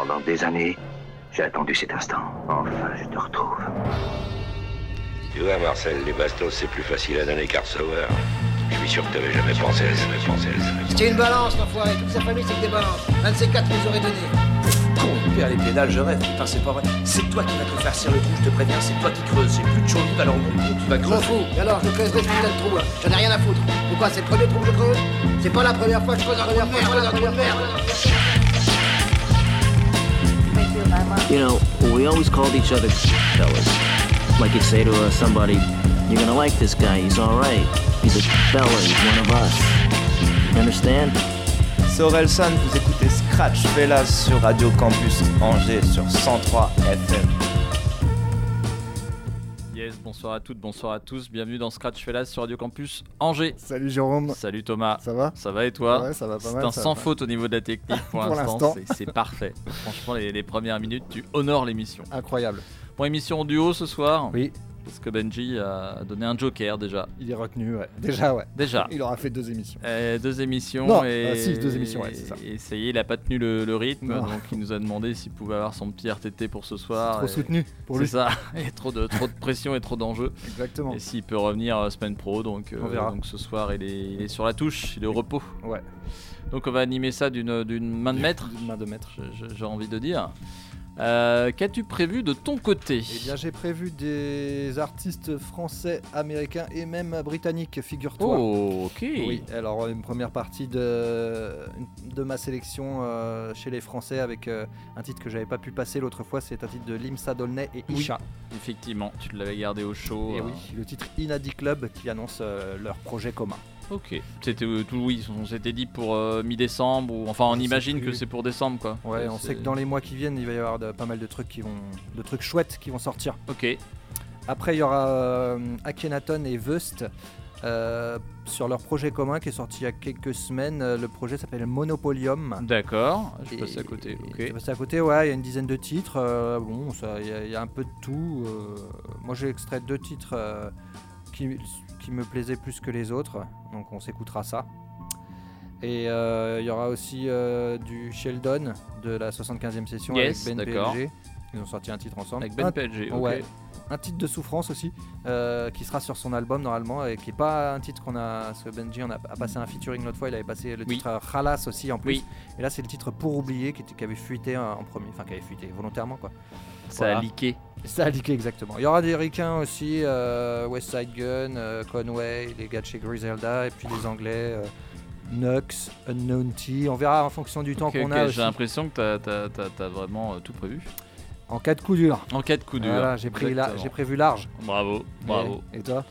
Pendant des années, j'ai attendu cet instant. Enfin, je te retrouve. Tu vois, Marcel, les bastos, c'est plus facile à donner qu'à recevoir. Je suis sûr que t'avais jamais pensé à ça, jamais pensé à ça. C'était une balance, l'enfoiré. Toute sa famille, c'est que des balances. Un de ces quatre nous aurait donné. Con, père, les pédales, je rêve. Putain, c'est pas vrai. C'est toi qui vas te faire cirer le trou, je te préviens. C'est toi qui creuses. J'ai plus de chaud alors mon tu vas Je m'en creuser. fous. Et alors, je creuse des putains de trous, là. J'en ai rien à foutre. Pourquoi? C'est le premier trou que je creuse? C'est pas la première fois que je creuse un trou de merde. je creuse un trou de merde. You know, we always called each other fellas. Like you'd say to uh, somebody, you're gonna like this guy, he's alright. He's a fella, he's one of us. You understand? C'est Orelsan, vous écoutez Scratch Fellas sur Radio Campus Angers sur 103 FM. Bonsoir à toutes, bonsoir à tous. Bienvenue dans Scratch Fellas sur Radio Campus Angers. Salut Jérôme, Salut Thomas. ça va? Ça va et toi? Ouais, ça va pas C'est mal. un ça sans va. faute au niveau de la technique pour, Pour l'instant. C'est- C'est parfait. Franchement, les, les premières minutes, tu honores l'émission. Incroyable. Bon, émission en duo ce soir. Oui, Parce que Benji a donné un joker déjà. il est retenu, ouais. Déjà, ouais. Déjà. Il aura fait deux émissions. Euh, deux émissions. Non, et... euh, si, deux émissions, ouais, c'est ça. Et ça y est, il a pas tenu le, le rythme. Non. Donc il nous a demandé s'il pouvait avoir son petit RTT pour ce soir. Trop et- soutenu pour C'est lui. ça. Et trop de, trop de pression et trop d'enjeux. Exactement. Et s'il peut revenir euh, semaine pro, donc, euh, On verra. donc ce soir il est, il est sur la touche, il est au repos. Ouais. Donc on va animer ça d'une main de maître, D'une main de maître. j'ai envie de dire. Euh, Qu'as-tu prévu de ton côté? Eh bien, j'ai prévu des artistes français, américains et même britanniques, figure-toi. Oh, ok. Oui, alors une première partie de, de ma sélection euh, chez les Français avec euh, un titre que j'avais pas pu passer l'autre fois, c'est un titre de Limsa Dolnay et Oui. Isha. Effectivement, tu l'avais gardé au chaud. Et oui, le titre Inadi Club qui annonce leur projet commun. Ok. C'était euh, tout, oui, on s'était dit pour euh, mi-décembre ou enfin on imagine que c'est pour décembre quoi. Ouais, on sait que dans les mois qui viennent, il va y avoir de- pas mal de trucs qui vont, de trucs chouettes qui vont sortir. Ok. Après, il y aura euh, Akhenaton et Vust euh, sur leur projet commun qui est sorti il y a quelques semaines. Le projet s'appelle Monopolium. D'accord. Je Et- passe à côté. et Ok. je passe à côté, ouais, il y a une dizaine de titres. euh, bon, ça, il y, y a un peu de tout. moi, j'ai extrait deux titres qui, qui me plaisaient plus que les autres, donc on s'écoutera ça. Et euh, il y aura aussi euh, du Sheldon de la 75e session Yes, avec Ben. PLG. Ils ont sorti un titre ensemble. Avec Ben Un- PLG. Ok. ouais. Un titre de souffrance aussi euh, qui sera sur son album normalement et qui est pas un titre qu'on a ce Benji on a, a passé un featuring l'autre fois il avait passé le Oui. titre Khalas aussi en plus Oui. et là c'est le titre pour oublier qui, était- qui avait fuité en premier enfin qui avait fuité volontairement quoi Ça a leaké. Ça a leaké exactement il y aura des ricains aussi euh, West Side Gun euh, Conway les gars de chez Griselda et puis les anglais euh, Nux Unknown T on verra en fonction du temps qu'on ok, a J'ai l'impression que t'as- vraiment tout prévu. En cas de coup dur En cas de coup dur. voilà, j'ai pris la- Exactement. j'ai prévu large Bravo, bravo. et, et toi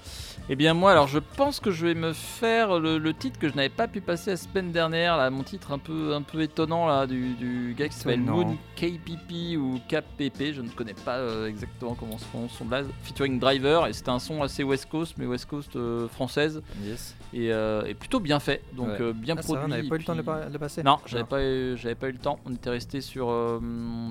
Eh bien moi alors je pense que je vais me faire le, le titre que je n'avais pas pu passer la semaine dernière, là, mon titre un peu, un peu étonnant là, du, du gars qui s'appelle. Moon KPP ou KPP, je ne connais pas euh, exactement comment se prononce son blaze, featuring Driver et c'était un son assez West Coast mais West Coast euh, française yes et, euh, et plutôt bien fait, donc Ouais. euh, bien Ah, produit. on n'avait pas eu le temps de le pa- de passer Non, j'avais pas, eu- j'avais pas eu le temps. On était resté sur, euh,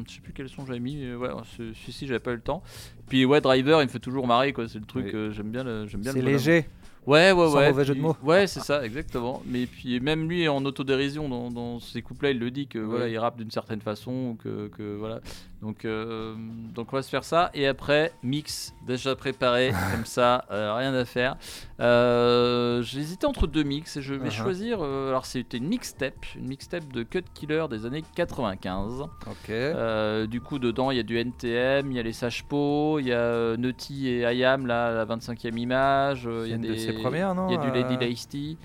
je sais plus quel son j'avais mis. Ouais, ce- celui-ci j'avais pas eu le temps. Puis ouais, Driver, il me fait toujours marrer quoi. C'est le truc, Oui. euh, j'aime bien le, j'aime bien. C'est léger. Ouais, ouais, Sans ouais. mauvais jeu de mots. Ouais, c'est ça, exactement. Mais puis même lui en autodérision dans, dans ses couplets, il le dit que voilà, il rappe d'une certaine façon, que voilà. Donc, euh, donc on va se faire ça. Et après, mix déjà préparé, comme ça, euh, rien à faire. Euh, hésité entre deux mix et je vais Uh-huh. choisir. euh, alors c'était une mixtape, une mixtape de Cut Killer des années 95. Ok. Euh, du coup, dedans, il y a du NTM, il y a les Sages-Po, il y a Nutty et IAM, là, la 25e image. Il y C'est a une des... de ses premières, non Il y a du Lady.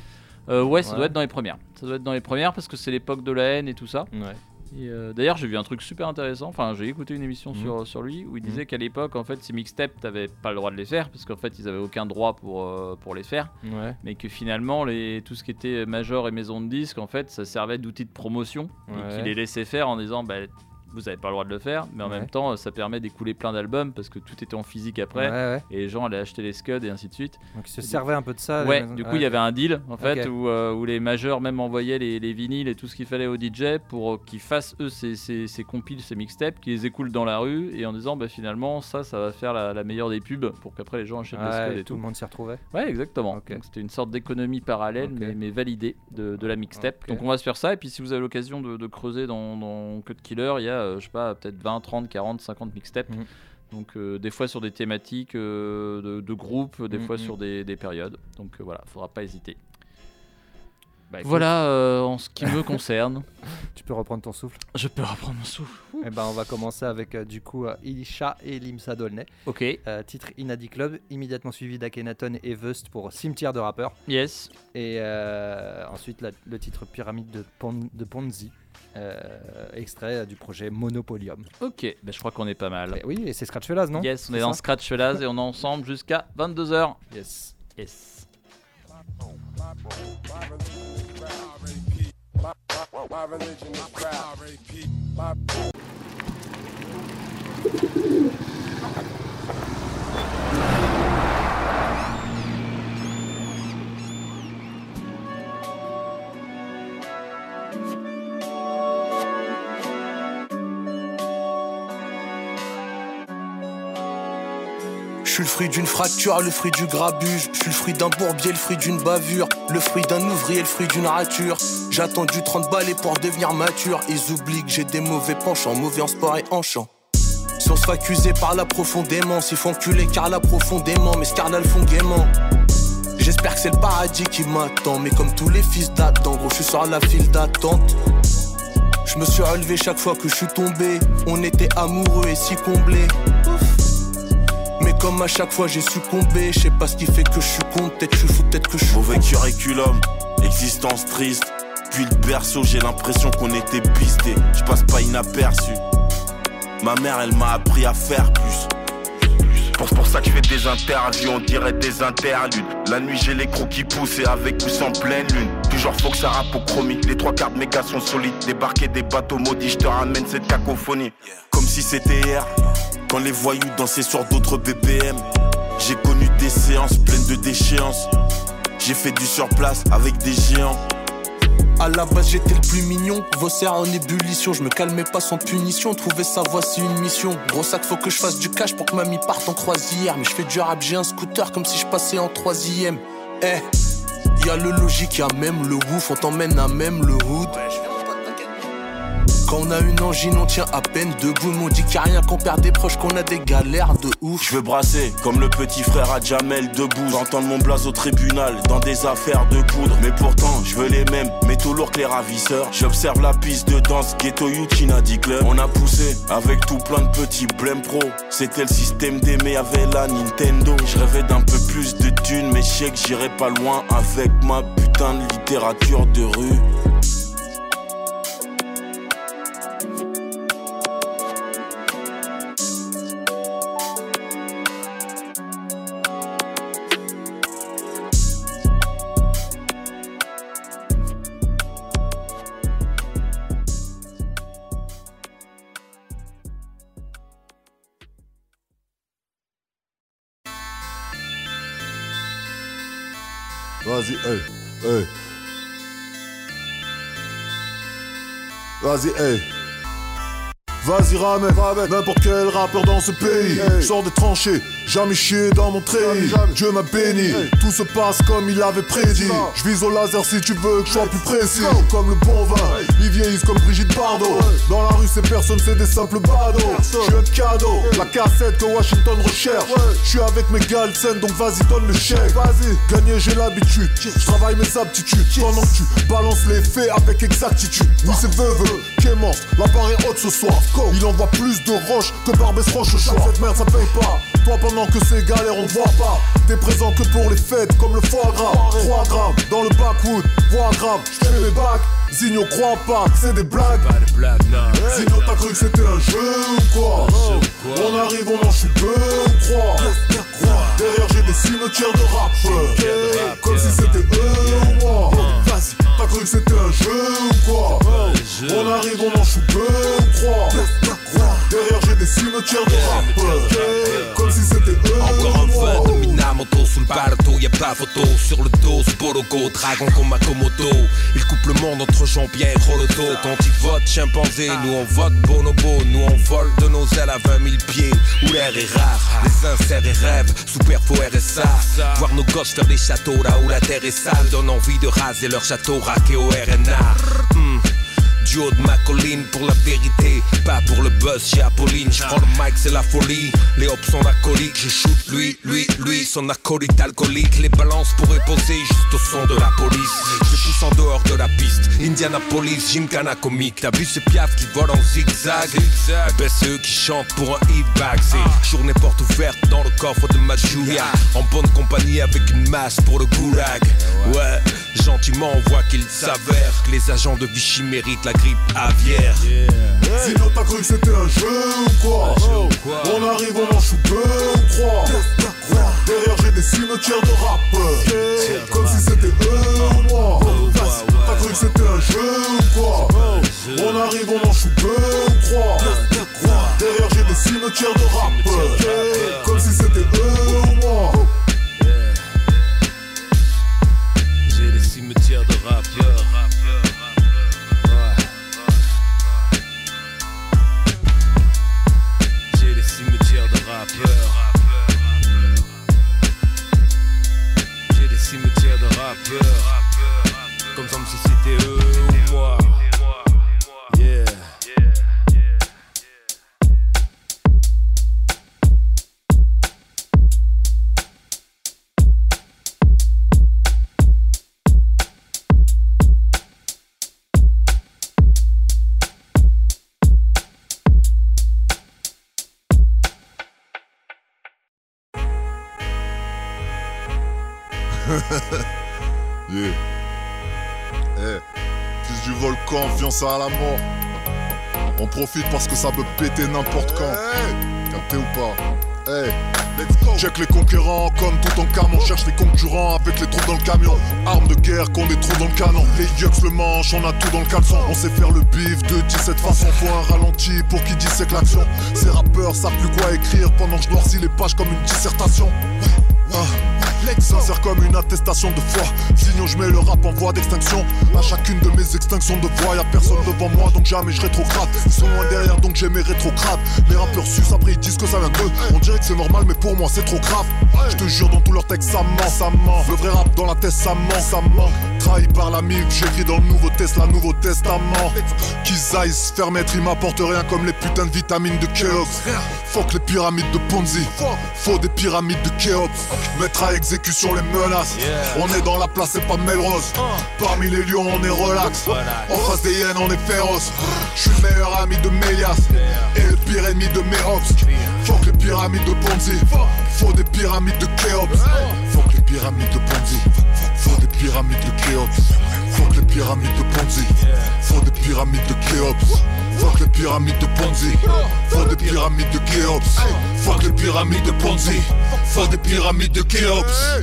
Euh, ouais, ça Ouais. doit être dans les premières. Ça doit être dans les premières parce que c'est l'époque de la haine et tout ça. Ouais. Euh, d'ailleurs, j'ai vu un truc super intéressant. Enfin, j'ai écouté une émission Mhm. sur, sur lui où il Mhm. disait qu'à l'époque, en fait, ces mixtapes, t'avais pas le droit de les faire parce qu'en fait, ils avaient aucun droit pour, euh, pour les faire. Ouais. Mais que finalement, les, tout ce qui était major et maison de disques, en fait, ça servait d'outil de promotion et qu'il les laissait faire en disant, bah, vous avez pas le droit de le faire, mais en Ouais. même temps, ça permet d'écouler plein d'albums parce que tout était en physique après. Ouais, ouais. Et les gens allaient acheter les scuds et ainsi de suite. Donc il se servait un peu de ça. Ouais, du coup, il y avait un deal en fait Ok. où, euh, où les majeurs même envoyaient les, les vinyles et tout ce qu'il fallait aux DJ pour euh, qu'ils fassent eux ces, ces, ces compiles, ces mixtapes, qu'ils les écoulent dans la rue et en disant bah finalement ça, ça va faire la, la meilleure des pubs pour qu'après les gens achètent les scuds et tout tout. le monde s'y retrouvait. Ouais, exactement. Ok. Donc c'était une sorte d'économie parallèle Ok. mais, mais validée de, de la mixtape. Donc on va se faire ça et puis si vous avez l'occasion de, de creuser dans, dans Code Killer, il y a euh, je sais pas, peut-être 20, 30, 40, 50 mixtapes. Mhm. Donc euh, des fois sur des thématiques euh, de, de groupes, des Mhm. fois sur des, des périodes. Donc euh, voilà, faudra pas hésiter. Bah, écoute, Voilà euh, en ce qui me concerne. Tu peux reprendre ton souffle. Je peux reprendre mon souffle. Eh ben, on va commencer avec euh, du coup euh, Ilisha et Limsa Dolnay. Ok, Euh, titre Inadi Club, immédiatement suivi d'Akhenaton et Vust pour Cimetière de rappeurs. yes. Et euh, ensuite la- le titre Pyramide de, Pon- de Ponzi, euh, extrait du projet Monopolium. Ok, bah, je crois qu'on est pas mal. Et oui, et c'est Scratch Fellas, non? Yes, on est dans Scratch Fellas et on est ensemble jusqu'à 22h. Yes. Yes. Suis le fruit d'une fracture, le fruit du grabuge. Je suis le fruit d'un bourbier, le fruit d'une bavure. Le fruit d'un ouvrier, le fruit d'une rature. J'ai attendu 30 balais pour devenir mature. Ils oublient que j'ai des mauvais penchants, mauvais en sport et en chant. Si on se fait accuser par là profondément, s'ils font enculer car là profondément, là le font gaiement. J'espère que c'est le paradis qui m'attend, mais comme tous les fils d'Adam, gros, je suis sur la file d'attente. Je me suis relevé chaque fois que je suis tombé. On était amoureux et si comblés. Mais comme à chaque fois j'ai succombé, je sais pas ce qui fait que je suis con, peut-être je suis fou, peut-être que je suis Mauvais curriculum, existence triste. Puis le berceau, j'ai l'impression qu'on était pisté. Je passe pas inaperçu. Ma mère, elle m'a appris à faire plus. Pour, pour ça que je fais des interviews, on dirait des interludes. La nuit, j'ai les crocs qui poussent et avec ou sans pleine lune. Toujours faut que ça rappe au chromie. Les trois quarts de mes gars sont solides. Débarquer des bateaux maudits, je te ramène cette cacophonie. Comme si c'était hier, quand les voyous dansaient sur d'autres BPM. J'ai connu des séances pleines de déchéances. J'ai fait du surplace avec des géants. À la base j'étais le plus mignon, vos serres en ébullition, je me calmais pas sans punition, trouver sa voix c'est une mission. Gros sac faut que je fasse du cash pour que mamie parte en croisière, mais je fais du rap, j'ai un scooter comme si je passais en troisième. Eh, y a le logique, y a même le ouf, on t'emmène à même le hood. On a une angine, on tient à peine debout. On dit qu'il a rien qu'on perd des proches, qu'on a des galères de ouf. Je veux brasser comme le petit frère à Jamel debout. Entendre mon blaze au tribunal dans des affaires de poudre. Mais pourtant, je veux les mêmes, mais tout lourd que les ravisseurs. J'observe la piste de danse Ghetto Yuchina dit Club. On a poussé avec tout plein de petits blême pro. C'était le système d'aimer avec la Nintendo. Je rêvais d'un peu plus de thunes, mais je sais que j'irai pas loin avec ma putain de littérature de rue. Vas-y, hey. Vas-y, ramène, ramène n'importe quel rappeur dans ce pays. Sors des tranchées, jamais chié dans mon treillis. Dieu m'a béni, tout se passe comme il avait prédit. Je vise au laser si tu veux que je sois plus précis. Comme le bon vin, ils vieillissent comme Brigitte Bardot. Dans la rue, ces personnes, c'est des simples badauds. Je suis un cadeau, la cassette que Washington recherche. Je suis avec mes scène, donc vas-y, donne le chèque. Vas-y, gagner, j'ai l'habitude. Je travaille mes aptitudes. Pendant que tu balances les faits avec exactitude. Oui, c'est veuve, Clémence, la barre est haute ce soir. Il envoie plus de roches que Barbès Roche au. Cette merde, ça paye pas. Toi, pendant que c'est galère, on te voit pas. Des présents que pour les fêtes, comme le foie gras. 3 grammes dans le backwood, voix grave. J'fais mes bacs. Zigno, crois pas que c'est des blagues. Zigno, t'as cru que c'était un jeu ou quoi? On arrive, on en chute deux ou trois. Derrière, j'ai des cimetières de rappeurs. Comme si c'était eux ou moi. T'as cru que c'était un jeu ou quoi? On arrive, on en chute deux ou trois. Derrière, j'ai des cimetières de rappeurs. Comme si c'était eux Encore un feu de Minamoto sous le bateau, y'a pas photo sur le dos, ce Bologo, dragon comme Komodo. Il coupe le monde entre Jean-Pierre et Rolodo. Quand ils votent chimpanzé, nous on vote bonobo. Nous on vole de nos ailes à 20 000 pieds, où l'air est rare. Les sincères et rêves, super faux RSA. Voir nos gosses faire des châteaux là où la terre est sale, donne envie de raser leur château raqué au RNA. Hmm. Du haut de ma colline pour la vérité, pas pour le buzz chez Apolline. Je prends le mic, c'est la folie. Les hops sont alcooliques, je shoot lui, lui, lui, son acolyte alcoolique. Les balances pourraient poser juste au son de la police. Je pousse en dehors de la piste. Indianapolis, Gymkhana comique. T'as vu ces piafs qui volent en zigzag? Eh ben, c'est eux qui chantent pour un hit bag. C'est journée porte ouverte dans le coffre de ma Julia. En bonne compagnie avec une masse pour le goulag. Ouais, gentiment on voit qu'il s'avère que les agents de Vichy méritent la grippe aviaire. Sinon t'as cru que c'était un jeu ou quoi On arrive, on en chou deux ou trois. Derrière j'ai des cimetières de rappeurs Comme si c'était eux ou moi T'as cru que c'était un jeu ou quoi? On arrive, on en chou deux ou trois. Derrière j'ai des cimetières de rappeurs Comme si c'était eux ou moi J'ai des cimetières de rappeurs. J'ai des cimetières de rappeurs. Comme, comme si fiancé à la mort. On profite parce que ça peut péter n'importe quand. Capté ou pas? Hey, let's go. Check les conquérants comme tout en cam, on cherche les concurrents avec les trous dans le camion. Armes de guerre qu'on des trous dans le canon. Les yeux le manche, on a tout dans le caleçon. On sait faire le bif de 17 façons. Faut un ralenti pour qui dissèque l'action. Ces rappeurs savent plus quoi écrire pendant que je noircis les pages comme une dissertation. Ah. Sincère comme une attestation de foi. Sinon, je mets le rap en voie d'extinction. À chacune de mes extinctions de voix, y'a personne devant moi, donc jamais je rétrograde. Ils sont loin derrière, donc j'ai mes rétrogrades. Les rappeurs sus, après ils disent que ça vient d'eux. On dirait que c'est normal, mais pour moi c'est trop grave. Je te jure, dans tous leurs textes, ça ment, ça ment. Le vrai rap dans la tête, ça ment, ça ment. Trahi par la mif, j'écris dans le nouveau Tesla, nouveau testament. Qu'ils aillent se faire mettre, ils m'apportent rien comme les putains de vitamines de Kellogg's. Fuck les pyramides de Ponzi. Faut des pyramides de Kéops. Mettre à exécution les menaces. On est dans la place, c'est pas Melrose. Parmi les lions, on est relax. En face des hyènes, on est féroce. Je suis le meilleur ami de Mélias. Et le pire ennemi de Méops. Fuck les pyramides de Ponzi. Faut des pyramides de Kéops. Fuck les pyramides de Ponzi. Faut des pyramides de Kéops. Fuck les pyramides de Ponzi. Faut des pyramides de Kéops. Fuck les pyramides de Ponzi. Faut des pyramides de Kéops. Fuck les pyramides de Ponzi. Faut des pyramides de Kéops.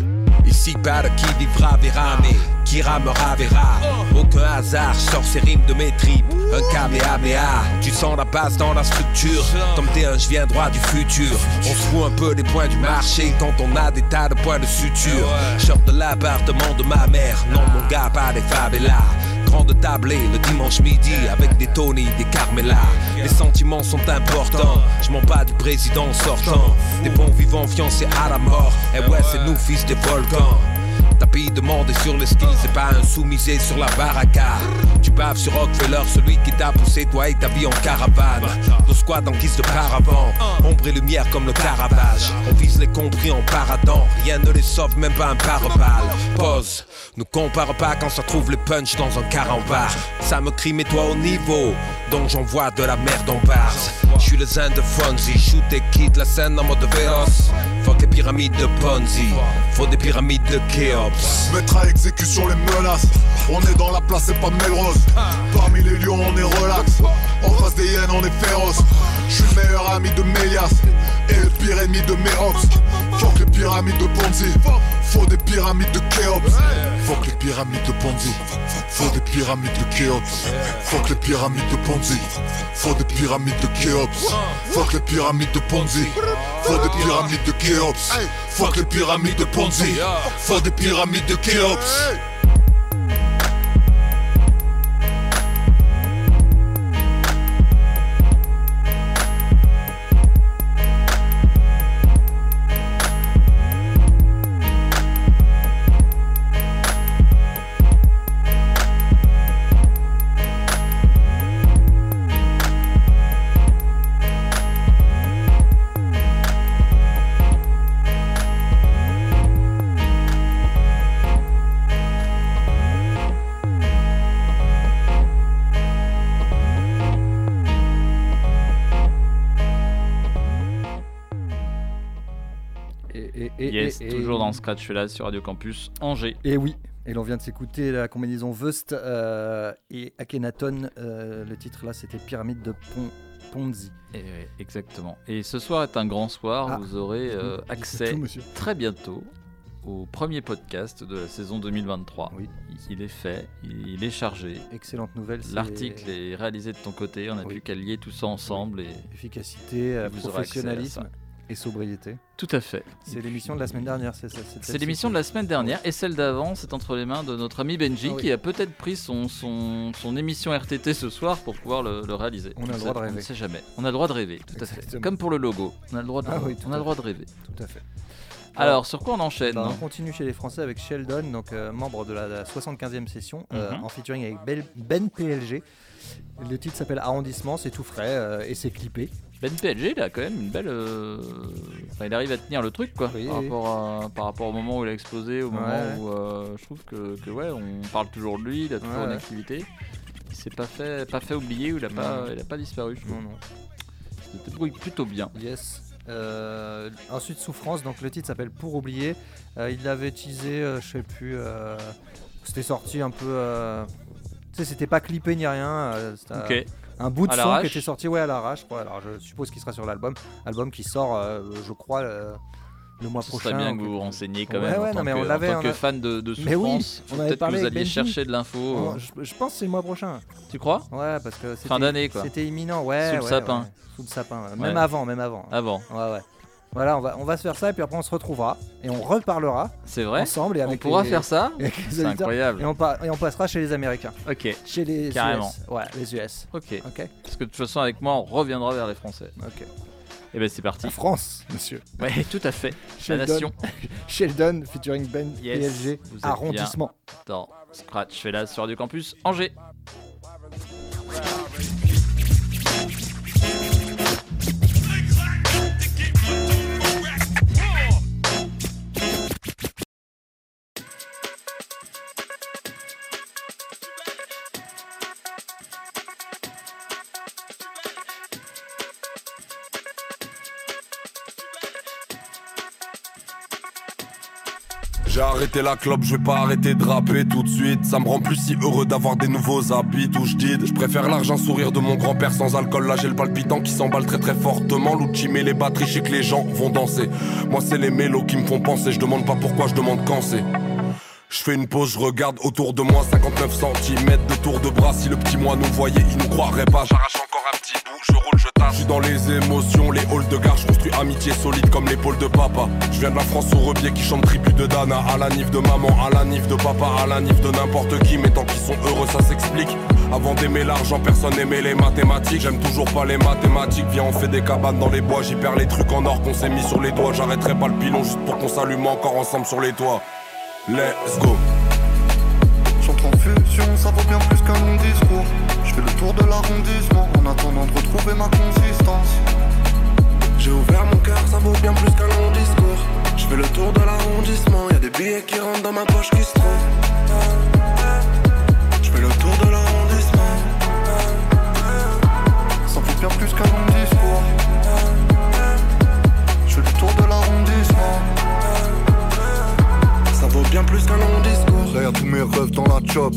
Ici de qui vivra verra mais qui ramera verra Aucun hasard sort ces rimes de mes tripes. Un kamehameha Tu sens la base dans la structure. Comme t'es un je viens droit du futur. On se fout un peu des points du marché. Quand on a des tas de points de suture. Sors de l'appartement de ma mère. Non mon gars pas des favelas. Grande tablée le dimanche midi. Avec des Tony, des Carmela. Les sentiments sont importants, je m'en bats du président sortant. Des bons vivants fiancés à la mort, et ouais, c'est nous fils des volcans. Tapis demandé sur le skill, c'est pas un sous-misé sur la baraka. Tu baves sur Rockefeller, celui qui t'a poussé, toi et ta vie en caravane. Nos squad en guise de paravent, ombre et lumière comme le Caravage. On vise les compris en paradant, rien ne les sauve, même pas un pare-balles. Pause, nous compare pas quand ça trouve les punch dans un carambar. Ça me crie, mets-toi au niveau, donc j'envoie de la merde en base. Je suis le zen de Fonzie, shoot et quitte la scène en mode véloce. Fuck les pyramides de Ponzi, faut des pyramides de Kéops. Mettre à exécution les menaces. On est dans la place, c'est pas Melrose. Parmi les lions, on est relax. En face des hyènes, on est féroce. Je suis le meilleur ami de Mélias et le pire ennemi de Méops. Fuck les pyramides de Ponzi. Faut des pyramides de Kéops. Fuck les pyramides de Ponzi. Faut des pyramides de Kéops. Fuck les pyramides de Ponzi. Faut des pyramides de Kéops. Fuck les pyramides de Ponzi. Faut des pyramides de Kéops. Fuck les pyramides de Ponzi. Faut des pyramides de Yes, et- toujours dans Scratch Fella sur Radio Campus Angers. Et oui, et l'on vient de s'écouter la combinaison Vust euh, et Akhenaton. euh, le titre là, c'était Pyramide de Pon- Ponzi. Et exactement. Et ce soir est un grand soir. Ah. Vous aurez euh, accès tout, très bientôt au premier podcast de la saison 2023. Oui. Il est fait, il est chargé. Excellente nouvelle. L'article est réalisé de ton côté. On a Oui. plus qu'à lier tout ça ensemble et Efficacité, vous professionnalisme. Et sobriété. Tout à fait. C'est l'émission de la semaine dernière, c'est ça C'est l'émission de la semaine dernière et celle d'avant, c'est entre les mains de notre ami Benji Ah oui. qui a peut-être pris son, son, son émission RTT ce soir pour pouvoir le, le réaliser. On a le droit de On rêver. ne sait jamais. On a le droit de rêver, tout à fait. Comme pour le logo. On a le droit de, Ah oui, on a le droit de rêver. Tout à fait. Alors, sur quoi on enchaîne Bah, on continue chez les Français avec Sheldon, donc euh, membre de la, la 75e session, euh, Mhm. en featuring avec Bel- Ben PLG. Le titre s'appelle Arrondissement, c'est tout frais euh, et c'est clippé. Ben PLG, il a quand même une belle. euh, enfin, il arrive à tenir le truc, quoi. Oui, par, oui. Rapport à- par rapport au moment où il a explosé, au moment Ouais. où euh, je trouve que, que, ouais, on parle toujours de lui, il a toujours Ouais, une ouais. activité. Il s'est pas fait, pas fait oublier ou il a, pas, il a pas disparu. je trouve. Non, non. Il se débrouille plutôt bien. Yes. Euh, ensuite, Souffrance, donc le titre s'appelle Pour oublier. Euh, il l'avait teasé, je sais plus. c'était sorti un peu. tu sais, c'était pas clippé ni rien. Ok. Un bout de son qui était sorti, ouais, à l'arrache. Alors, je suppose qu'il sera sur l'album. Album qui sort, euh, je crois, euh, le mois Ce prochain. serait bien que vous vous renseigniez quand Ouais, même. ouais, en non, tant mais que, on en tant on que fan de, de oui, souffrance, avait peut-être que parlé vous alliez chercher de l'info. Je, je pense que c'est le mois prochain. Tu crois? Ouais, parce que c'était- Fin d'année, quoi. C'était imminent, ouais. Sous le ouais, sapin. ouais. Sous le sapin. ouais. Même Ouais. avant, même avant. Avant. Ouais, ouais. Voilà, on va, on va se faire ça et puis après on se retrouvera et on reparlera C'est vrai ensemble et On avec pourra les- faire ça C'est incroyable. Et on, et on passera chez les Américains. Ok. Chez les Carrément. US. Ouais, les US. Ok. Ok. Parce que de toute façon, avec moi, on reviendra vers les Français. Ok. Et ben c'est parti. La France, monsieur. Ouais, tout à fait. La nation. Sheldon featuring Ben Yes, êtes Arrondissement. Dans Scratch fait là sur du campus Angers. La clope, je vais pas arrêter de rapper tout de suite. Ça me rend plus si heureux d'avoir des nouveaux habits où je dis. Je préfère l'argent sourire de mon grand-père sans alcool. Là j'ai le palpitant qui s'emballe très très fortement. L'outil met les batteries, que les gens vont danser. Moi c'est les mélos qui me font penser. Je demande pas pourquoi, je demande quand c'est. Je fais une pause, je regarde autour de moi 59 cm de tour de bras Si le petit moi nous voyait, il nous croirait pas J'arrache je suis dans les émotions, les halls de gare Je construis amitié solide comme l'épaule de papa Je viens de la France au rebier qui chante tribu de Dana À la nif de maman, à la nif de papa À la nif de n'importe qui, mais tant qu'ils sont heureux ça s'explique avant d'aimer l'argent, personne n'aimait les mathématiques. J'aime toujours pas les mathématiques. Viens, on fait des cabanes dans les bois. J'y perds les trucs en or qu'on s'est mis sur les doigts. J'arrêterai pas le pilon juste pour qu'on s'allume encore ensemble sur les toits. Let's go. En fusion, ça vaut bien plus qu'un long discours. Je fais le tour de l'arrondissement en attendant de retrouver ma consistance. J'ai ouvert mon cœur, ça vaut bien plus qu'un long discours. Je fais le tour de l'arrondissement, y a des billets qui rentrent dans ma poche qui se trouvent. Je fais le tour de l'arrondissement. Ça vaut bien plus qu'un long discours. Je fais le tour de l'arrondissement. Ça vaut bien plus qu'un long discours. Derrière tous mes rêves dans la chop.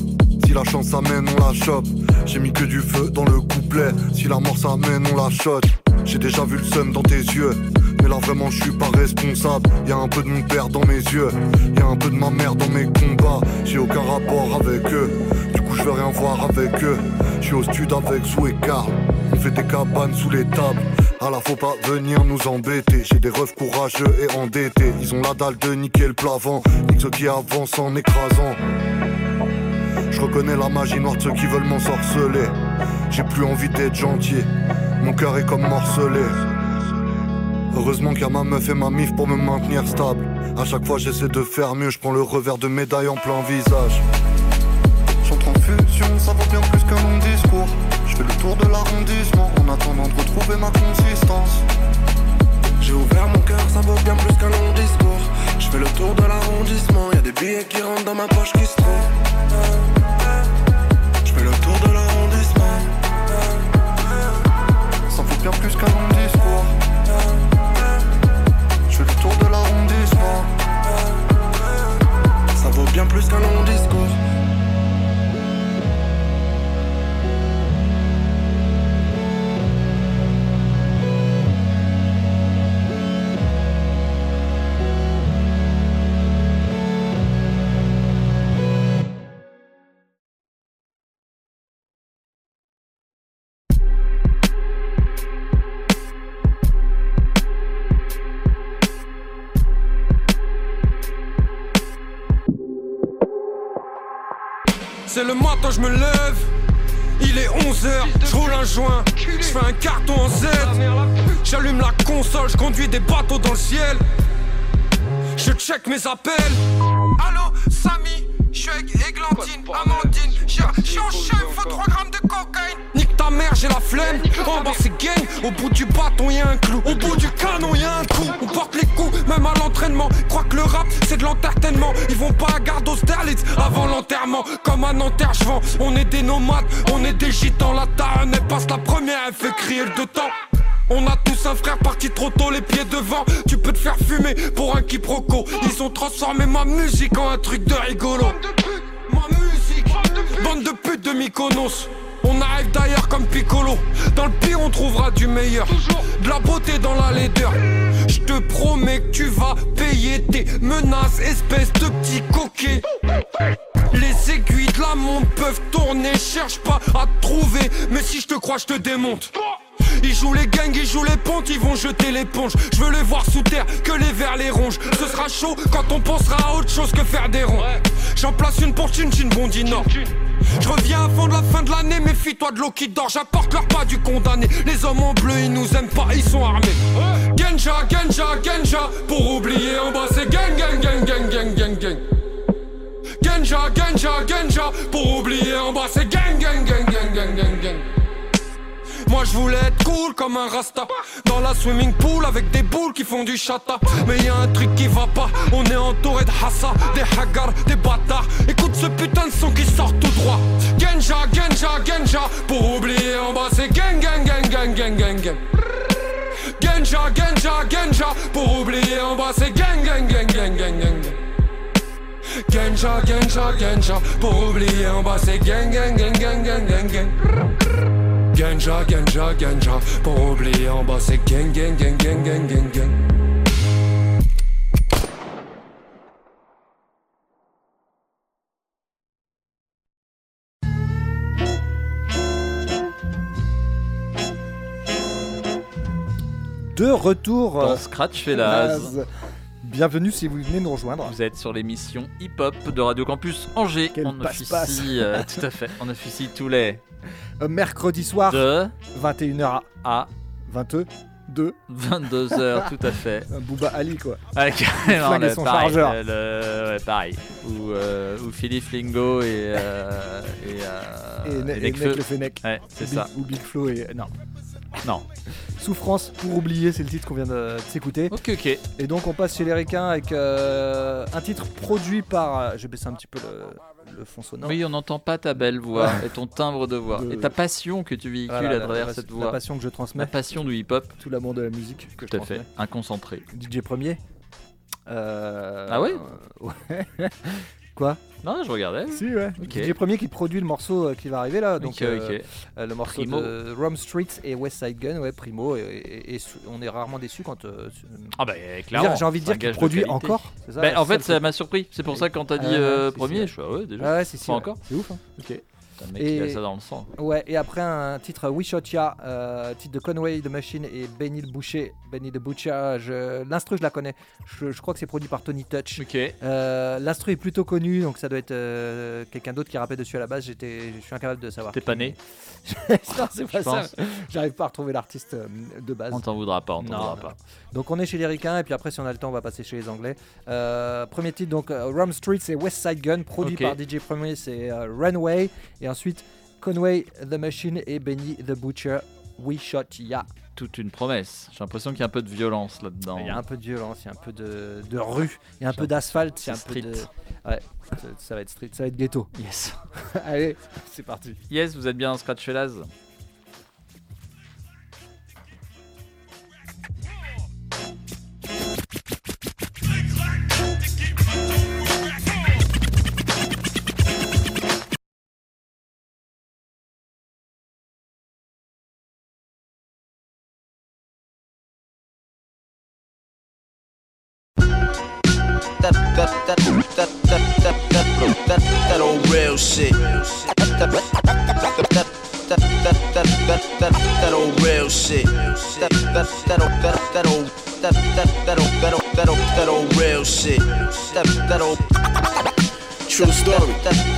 Si la chance amène, on la chope. J'ai mis que du feu dans le couplet. Si la mort s'amène, on la shot. J'ai déjà vu le seum dans tes yeux. Mais là vraiment je suis pas responsable. Y a un peu de mon père dans mes yeux. Y a un peu de ma mère dans mes combats. J'ai aucun rapport avec eux. Du coup je veux rien voir avec eux. Je suis au stud avec Sou et Carl. On fait des cabanes sous les tables. À la faut pas venir nous embêter. J'ai des refs courageux et endettés. Ils ont la dalle de niquer le plavant. Nique ceux qui avancent en écrasant. Je reconnais la magie noire de ceux qui veulent m'ensorceler. J'ai plus envie d'être gentil. Mon cœur est comme morcelé. Heureusement qu'il y a ma meuf et ma mif pour me maintenir stable. À chaque fois j'essaie de faire mieux, je prends le revers de médaille en plein visage. J'entre en fusion, ça vaut bien plus qu'un long discours. Je fais le tour de l'arrondissement en attendant de retrouver ma consistance. J'ai ouvert mon cœur, ça vaut bien plus qu'un long discours. Je fais le tour de l'arrondissement, y a des billets qui rentrent dans ma poche qui se trouvent. bien plus qu'un long discours. Je fais le tour de l'arrondissement. Ça vaut bien plus qu'un long discours. C'est le matin, je me lève. Il est 11h, je roule un joint, je fais un carton en Z. J'allume la console, je conduis des bateaux dans le ciel. Je check mes appels. Allô, Samy, je suis avec Églantine, Amandine. Je suis en chef, faut 3 grammes de cocaïne. J'ai la flemme. En bas, c'est gang. Au bout du bâton, y'a un clou. Au bout du canon, y'a un coup. On porte les coups, même à l'entraînement. Crois que le rap, c'est de l'entertainment. Ils vont pas à garde aux Sterlitz avant l'enterrement. Comme un enterrement, on est des nomades, on est des gitans. La taille, elle passe la première, elle fait crier le deux temps. On a tous un frère parti trop tôt, les pieds devant. Tu peux te faire fumer pour un quiproquo. Ils ont transformé ma musique en un truc de rigolo. Ma musique, bande de putes de Mykonos. On arrive d'ailleurs comme Piccolo. Dans le pire, on trouvera du meilleur. De la beauté dans la laideur. Je te promets que tu vas payer tes menaces, espèce de petit coquet. Les aiguilles de la montre peuvent tourner, cherche pas à te trouver. Mais si je te crois, je te démonte. Ils jouent les gangs, ils jouent les pontes, ils vont jeter l'éponge. Je veux les voir sous terre, que les vers les rongent. Ce sera chaud quand on pensera à autre chose que faire des ronds. J'en place une pour Chin Chin Bondi Nord. Je reviens avant de la fin de l'année, méfie-toi de l'eau qui dort. J'apporte leur pas du condamné. Les hommes en bleu, ils nous aiment pas, ils sont armés. Genja, Genja, Genja. Pour oublier en bas, c'est gang, gang, gang, gang, gang, gang, gang. Genja, Genja, Genja. Pour oublier en bas, c'est gang, gang, gang, gang, gang, gang, gang. Moi je voulais être cool comme un rasta Dans la swimming pool avec des boules qui font du chata Mais y a un truc qui va pas On est entouré de hassa Des haggars, des bâtards Écoute ce putain de son qui sort tout droit Genja, Genja, Genja Pour oublier en bas c'est gang gang gang gang gang gang gang Genja, Genja, Genja Pour oublier en bas c'est gang gang gang gang gang gang Genja, Genja, Genja Pour oublier en bas c'est gang gang gang gang gang gang gang Genja, Genja, Genja Pour oublier en bas c'est gang gang gang gang gang gang gang De retour Dans euh, Scratch Fellas. Bienvenue si vous venez nous rejoindre. Vous êtes sur l'émission Hip Hop de Radio Campus Angers. Quel on officie, euh, tout à fait. On officie tous les Euh, mercredi soir, de 21h à 22, 2. 22h, tout à fait. Un Booba Ali quoi. Ouais, carrément, Flinguer le- son pareil, chargeur. le- ouais, pareil. Ou, euh, ou Philippe Lingo et. euh, et, euh, Et, le Fennec. Ouais, c'est Ou Big- ça. Ou Big Flo et. Non. Non. Souffrance pour oublier, c'est le titre qu'on vient de, de s'écouter. Ok, ok. Et donc on passe chez les Ricains avec euh, un titre produit par. euh, je vais baisser un petit peu le, le fond sonore. Oui, on n'entend pas ta belle voix et ton timbre de voix De- et ta passion que tu véhicules Voilà, à la- travers la- cette la voix. passion que je transmets. La passion du hip-hop. Tout l'amour de la musique que Tout je à fait. transmets. Un concentré. DJ Premier. Euh, Ah ouais? Ouais. Quoi Non, je regardais. Si, ouais. Ok. DJ Premier qui produit le morceau euh, qui va arriver là. Donc, Ok, euh, ok. euh, le morceau Primo. de Rome Street et West Side Gun, ouais, Primo. Et, et- et su- on est rarement déçus quand. euh, Ah bah clairement. J'ai envie de c'est dire qu'il produit encore. c'est ça, Bah, c'est en fait, ça m'a surpris. C'est pour ça que quand t'as dit Ah euh, si, premier, si, je fais ah ouais déjà. Ah ouais, si, si, ouais. encore. C'est ouf. hein. Ok. Mec, il a ça dans le sang. Ouais, et après un titre We Shot Ya, euh, titre de Conway the Machine et Benny le Boucher. Benny the Butcher, l'instru je la connais. Je, je crois que c'est produit par Tony Touch. Ok. Euh, l'instru est plutôt connu, donc ça doit être euh, quelqu'un d'autre qui rappelle dessus à la base. J'étais, je suis incapable de savoir. T'es pas né non, c'est pas ça. J'arrive pas à retrouver l'artiste de base. On t'en voudra pas, on t'en voudra non, pas. Donc on est chez les Ricains et puis après si on a le temps on va passer chez les Anglais. Premier titre donc Rum Street c'est West Side Gun produit par DJ Premier c'est Runway et ensuite Conway the Machine et Benny the Butcher We Shot Ya. Toute une promesse. J'ai l'impression qu'il y a un peu de violence là-dedans. Il y a un peu de violence, il y a un peu de, de rue, il y a un peu d'asphalte, il y a un peu de... Ouais, ça, ça va être street, ça va être ghetto. Yes. Allez, c'est parti. Yes, vous êtes bien en Scratch that, that, that, that, that, that, that old real shit. That, that, that, that, that, that, that, that old real shit. That, that, that, that, that old, that, that, that old, that old, that old, that old real shit. That, that old. True story.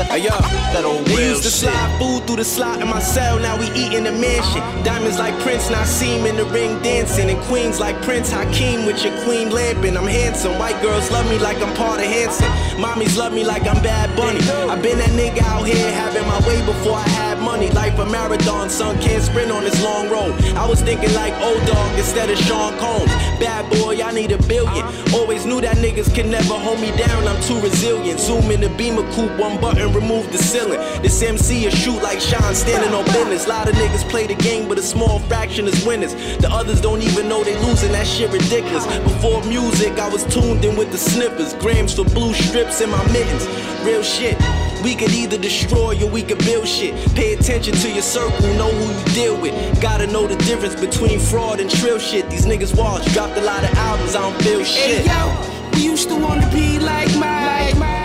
Hey yo, that old they used to slide food through the slot in my cell. Now we eat in the mansion. Diamonds like Prince, now see him in the ring dancing. And queens like Prince Hakeem with your queen lamping. I'm handsome. White girls love me like I'm part of Hanson. Mommies love me like I'm Bad Bunny. i been that nigga out here having my way before I had money. Life a marathon, son can't sprint on this long road. I was thinking like old dog instead of Sean Combs. Bad boy, I need a billion. Always knew that niggas could never hold me down. I'm too resilient. Zoom in the beamer coupe, one button, remove the ceiling. This MC a shoot like Sean standing on business. A Lot of niggas play the game, but a small fraction is winners. The others don't even know they losing. That shit ridiculous. Before music, I was tuned in with the snippers. Grams for blue strips in my mittens. Real shit. We could either destroy or we could build shit. Pay attention to your circle, know who you deal with. Gotta know the difference between fraud and trill shit. These niggas watch, dropped a lot of albums, I don't feel shit. Hey yo, we used to wanna be like Mike. Now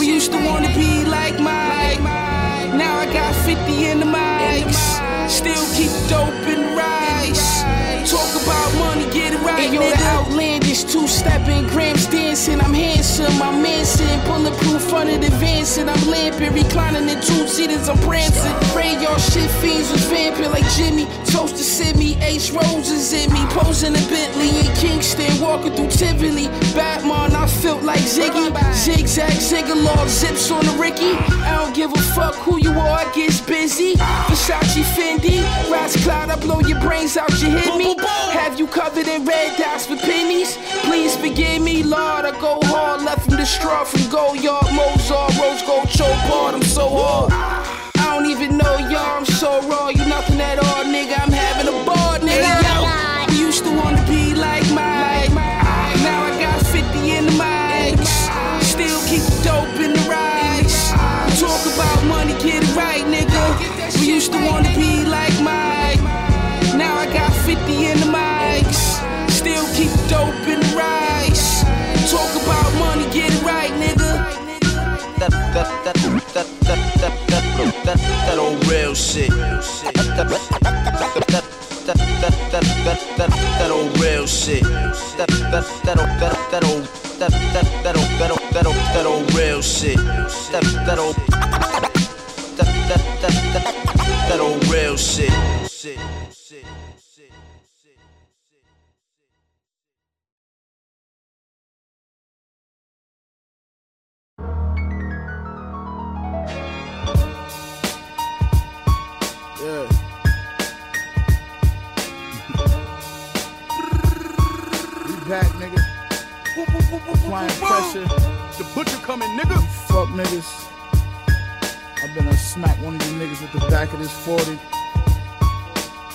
We used to wanna be like Mike. Now I got 50 in the mics. Still keep dope the rice. Talk about money, get it right, Nigga. the two-stepping, grams dancing. I'm handsome, I'm Manson, bulletproof front of the Vanson. I'm lamping, reclining in two seaters, I'm prancing. Pray y'all shit fiends was vamping like Jimmy. Toast to Sydney, Ace Roses in me, posing in Bentley in Kingston, walking through Tivoli. Batman, I felt like Ziggy. Zigzag, zigalog, zips on the Ricky. I don't give a fuck who you are, I get busy. Versace, Fendi, Rats Cloud, I blow your brains out, you hit me. Have you covered in red dots for pennies? Please forgive me, Lord. I go hard, left from the straw from Goyard, Mozart, Rose Gold, Chopard. I'm so hard. I don't even know y'all, I'm so raw. You nothing at all, nigga. I'm having a ball, nigga. Yo, we used to wanna be like Mike. Now I got 50 in the mics. Still keep the dope in the rice. Talk about money, get it right, nigga. We used to wanna that that that that that that old real shit. That that that that that that that old real shit. That that that that that old that that that old that old that old that old real shit. That that old that that that that that old real shit. Butcher coming, nigga. Fuck niggas. I've been to smack one of you niggas with the back of this 40.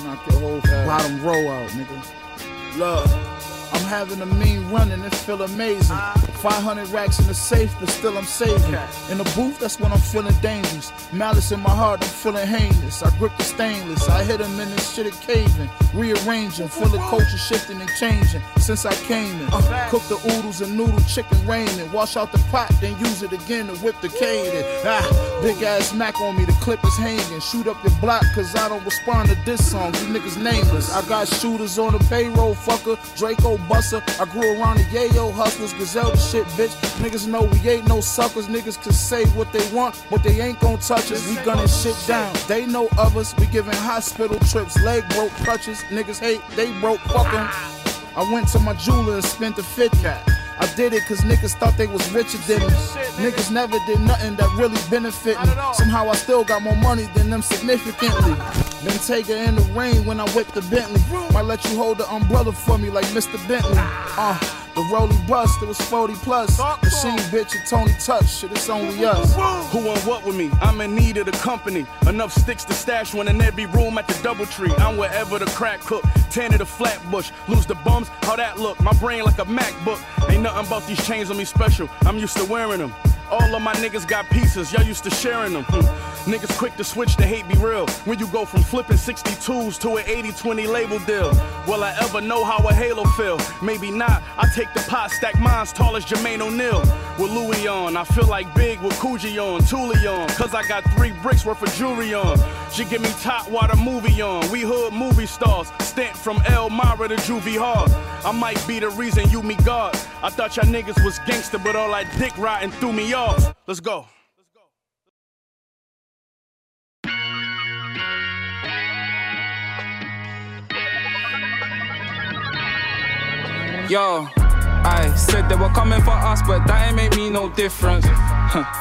Knock your whole bottom row out, nigga. Love. I'm having a mean run and it feel amazing. 500 racks in the safe, but still I'm saving. In the booth, that's when I'm feeling dangerous. Malice in my heart, I'm feeling heinous. I grip the stainless, I hit him in this shit at caving. Rearranging, feel the culture shifting and changing since I came in. Cook the oodles and noodle chicken raining. Wash out the pot, then use it again to whip the cane. Ah, big ass Mac on me, the clip is hanging. Shoot up your block, cause I don't respond to this song. You niggas nameless. I got shooters on the payroll, fucker. Draco Busser. I grew around the yayo hustlers, Griselda shit, bitch. Niggas know we ain't no suckers. Niggas can say what they want, but they ain't gon' touch us. We gunning shit down. They know of us. We giving hospital trips, leg broke crutches. Niggas hate, they broke fuck fucking. I went to my jeweler and spent the 50. I did it cause niggas thought they was richer than me. Niggas never did nothing that really benefit me. Somehow I still got more money than them significantly. Then take her in the rain when I whip the Bentley. Might let you hold the umbrella for me like Mr. Bentley. Uh, the rolling bust, it was 40 plus. Machine bitch and Tony Touch, shit, it's only us. Who and what with me? I'm in need of the company. Enough sticks to stash one in every room at the double tree. I'm wherever the crack cook. Ten of the flatbush. Lose the bums, how that look? My brain like a MacBook. Ain't nothing about these chains on me special. I'm used to wearing them. All of my niggas got pieces, y'all used to sharing them. Hmm. Niggas quick to switch to hate be real. When you go from flipping 62s to an 80 20 label deal. Will I ever know how a halo feel? Maybe not. I take the pot, stack mines tall as Jermaine O'Neal. With Louis on, I feel like big with Coogee on, Thule on. Cause I got three bricks worth of jewelry on. She give me top the movie on. We hood movie stars, stamped from Elmira to Juvie Hall. I might be the reason you me God. I thought y'all niggas was gangster, but all that dick riding threw me off. Let's go. Yo, I said they were coming for us, but that ain't make me no difference.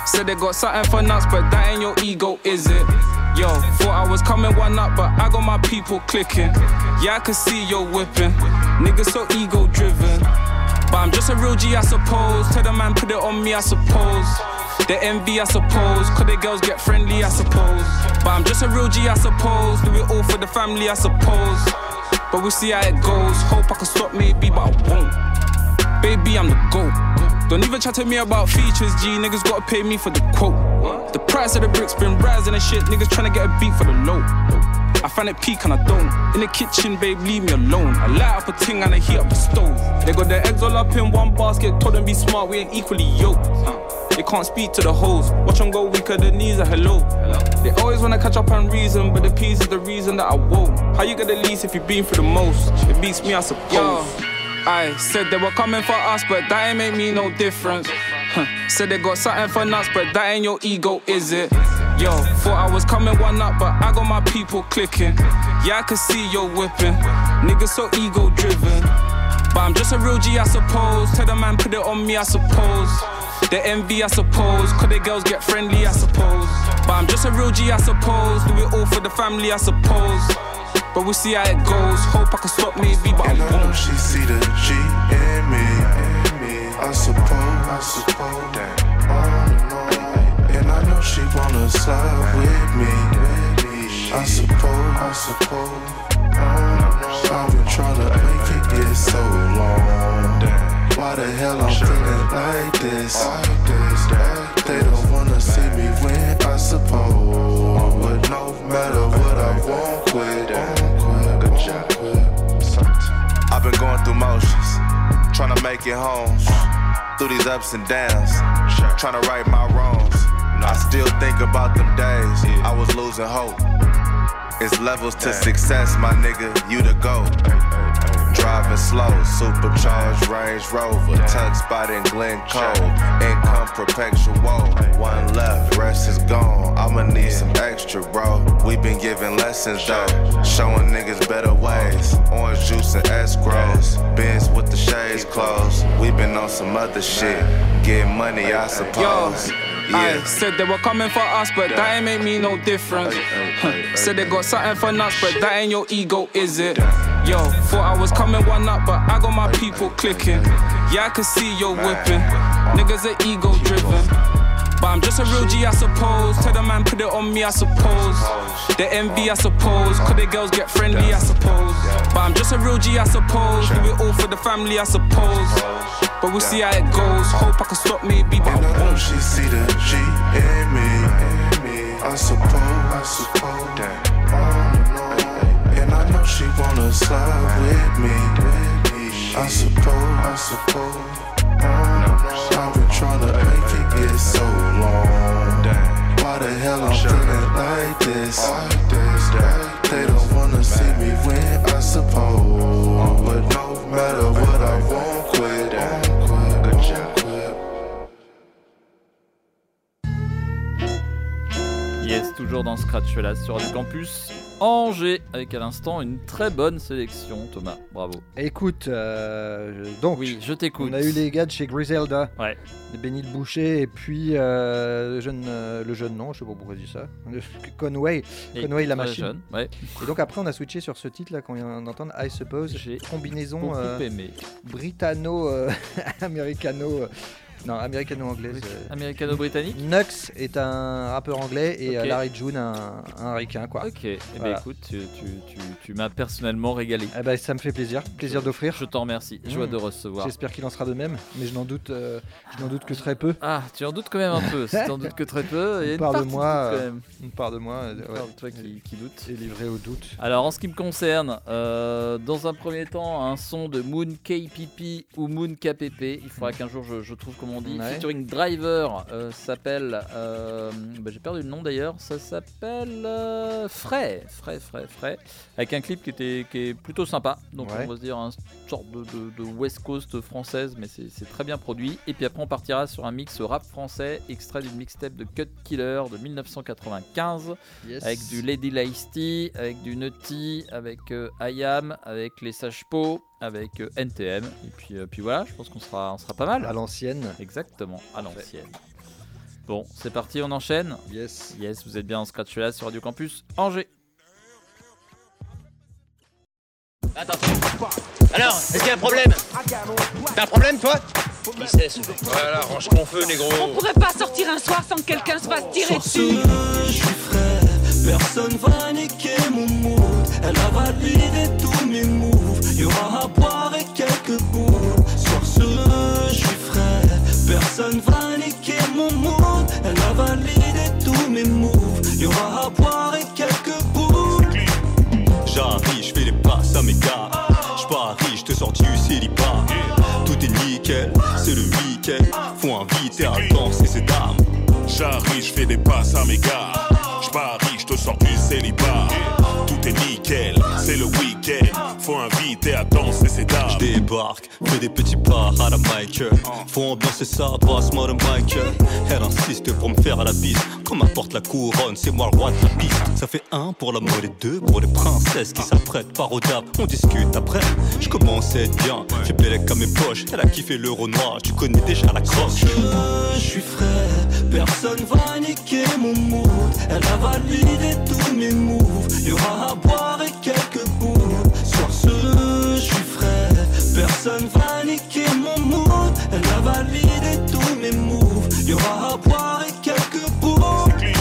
Said they got something for nuts, but that ain't your ego, is it? Yo, thought I was coming one up, but I got my people clicking. Yeah, I can see you whipping. Niggas so ego driven. But I'm just a real G, I suppose. Tell the man, put it on me, I suppose. The envy, I suppose. Cause the girls get friendly, I suppose. But I'm just a real G, I suppose. Do it all for the family, I suppose. But we'll see how it goes. Hope I can stop maybe, but I won't. Baby, I'm the GOAT. Don't even chat to me about features, G. Niggas gotta pay me for the quote. The price of the bricks been rising and shit. Niggas tryna get a beat for the low. I find it peak and I don't. In the kitchen, babe, leave me alone. I light up a ting and I heat up the stove. They got their eggs all up in one basket. Told them be smart, we ain't equally yoked. They can't speak to the hoes. Watch them go weaker, the knees are uh, hello. They always wanna catch up on reason, but the peas is the reason that I won't. How you get the least if you've been through the most? It beats me, I suppose. Yo, I said they were coming for us, but that ain't make me no difference. Said they got something for nuts, but that ain't your ego, is it? Yo, thought I was coming one up, but I got my people clicking. Yeah, I can see you whipping. Niggas so ego driven. But I'm just a real G, I suppose. Tell the man, put it on me, I suppose. The envy, I suppose. Cause the girls get friendly, I suppose. But I'm just a real G, I suppose. Do it all for the family, I suppose. But we'll see how it goes. Hope I can stop maybe, but And I won't. she see the G in me. I suppose, I suppose that. And I know she wanna slide with me. I suppose, I suppose. I've been trying to make it get so long. Why the hell I'm feeling like this? They don't wanna see me win, I suppose. But no matter what I won't quit. I've been going through motions, trying to make it home. Through these ups and downs, trying to right my wrongs. I still think about them days I was losing hope. It's levels to success, my nigga, you the go. Driving slow, supercharged Range Rover, tuck spot in Glen Cove. Income perpetual, one left, rest is gone. I'ma need some extra, bro. We been giving lessons though, showing niggas better ways. Orange juice and escrows, Benz with the shades closed. We been on some other shit, get money, I suppose. I said they were coming for us, but that ain't make me no difference. Said they got something for nuts, but that ain't your ego, is it? Yo, thought I was coming one up, but I got my people clicking. Yeah, I can see you whipping. Niggas are ego driven. But I'm just a real G, I suppose. Tell the man, put it on me, I suppose. The envy, I suppose. Cause the girls get friendly, I suppose. But I'm just a real G, I suppose. Do it all for the family, I suppose. But we'll see how it goes. Hope I can stop maybe, but I won't. she see the G in me. I suppose, I suppose slide with me. I suppose, I suppose. I've been trying to make it get so long. Why the hell I'm feeling like this? They don't wanna see me win, I suppose. But no matter what, I won't quit. Yes, toujours dans Scratch sur du campus Angers, avec à l'instant une très bonne sélection, Thomas. Bravo. Écoute, euh, donc, Oui, je t'écoute. on a eu les gars de chez Griselda, Ouais. de Benny le Boucher, et puis euh, le, jeune, euh, le jeune non, je sais pas pourquoi je dis ça, le- Conway, Et Conway la machine. jeune, ouais. Et donc après on a switché sur ce titre là qu'on vient d'entendre, I Suppose, J'ai combinaison beaucoup euh, aimé. britanno-américano Non, américano-anglaise. euh, Américano-britannique Nux est un rappeur anglais et Ok. euh, Larry June un, un ricain quoi. Ok, eh ben Voilà. écoute, tu, tu, tu, tu m'as personnellement régalé. Eh ben, ça me fait plaisir, plaisir d'offrir. Je t'en remercie, joie Mmh. de recevoir. J'espère qu'il en sera de même, mais je n'en doute, euh, je n'en doute que très peu. Ah, tu en doutes quand même un peu. Si t'en doutes que très peu, il y a une part de partie qui moi, doute quand euh, même. une part de moi, euh, Une ouais. part de toi qui, qui doute. Et livré au doute. Alors en ce qui me concerne, euh, dans un premier temps, un son de Moon KPP ou Moon KPP, il faudra qu'un jour je, je trouve comment on dit. Ouais. Featuring Driver euh, s'appelle, euh, bah, j'ai perdu le nom d'ailleurs, ça s'appelle euh, Fray, Fray, Fray, Fray, avec un clip qui, était, qui est plutôt sympa. Donc Ouais. on va se dire un sorte de, de- de West Coast française, mais c'est très bien produit. Et puis après on partira sur un mix rap français, extrait d'une mixtape de Cut Killer de 1995 Yes. avec du Lady Lacey, avec du Nutty, avec euh, IAM, avec les Sages Po, avec euh, NTM. Et puis, euh, puis voilà, je pense qu'on sera, on sera pas mal. À l'ancienne. Exactement, à l'ancienne. Bon, c'est parti, on enchaîne Yes. Yes, vous êtes bien en scratch là sur Radio Campus Angers. Attends. Alors, est-ce qu'il y a un problème? T'as un problème, toi? Ce mec Voilà, range ton feu, négro. On pourrait pas sortir un soir sans que quelqu'un se fasse tirer dessus. je suis frais, personne va niquer mon. Elle a validé tous mes moves. Y'aura à boire et quelques boules. Soir ce, je suis frais, personne va niquer mon mood. Elle a validé tous mes moves. Y'aura à boire et quelques boules. J'arrive, je fais les passes à mes gars. J'parie, je te sors du célibat. Tout est nickel, c'est le week-end. Faut inviter à danser ces dames. J'arrive, je fais des passes à mes gars. Je débarque, fais des petits pas à la Michael. Faut ambiancer ça, brasse-moi le Michael. Elle insiste pour me faire à la bise. Comme apporte la couronne, c'est moi le roi de la piste. Ça fait un pour la mode et deux pour les princesses qui s'apprêtent parodable. On discute après, je commence à être bien. J'ai bellec à mes poches, elle a kiffé l'euro noir. Tu connais déjà la croche. Je suis frais, personne va niquer mon mood. Elle a validé tous mes moves. Y'aura à boire et quelques personne va niquer mon mood. Elle a validé tous mes moves. Y'aura à boire et quelques boules.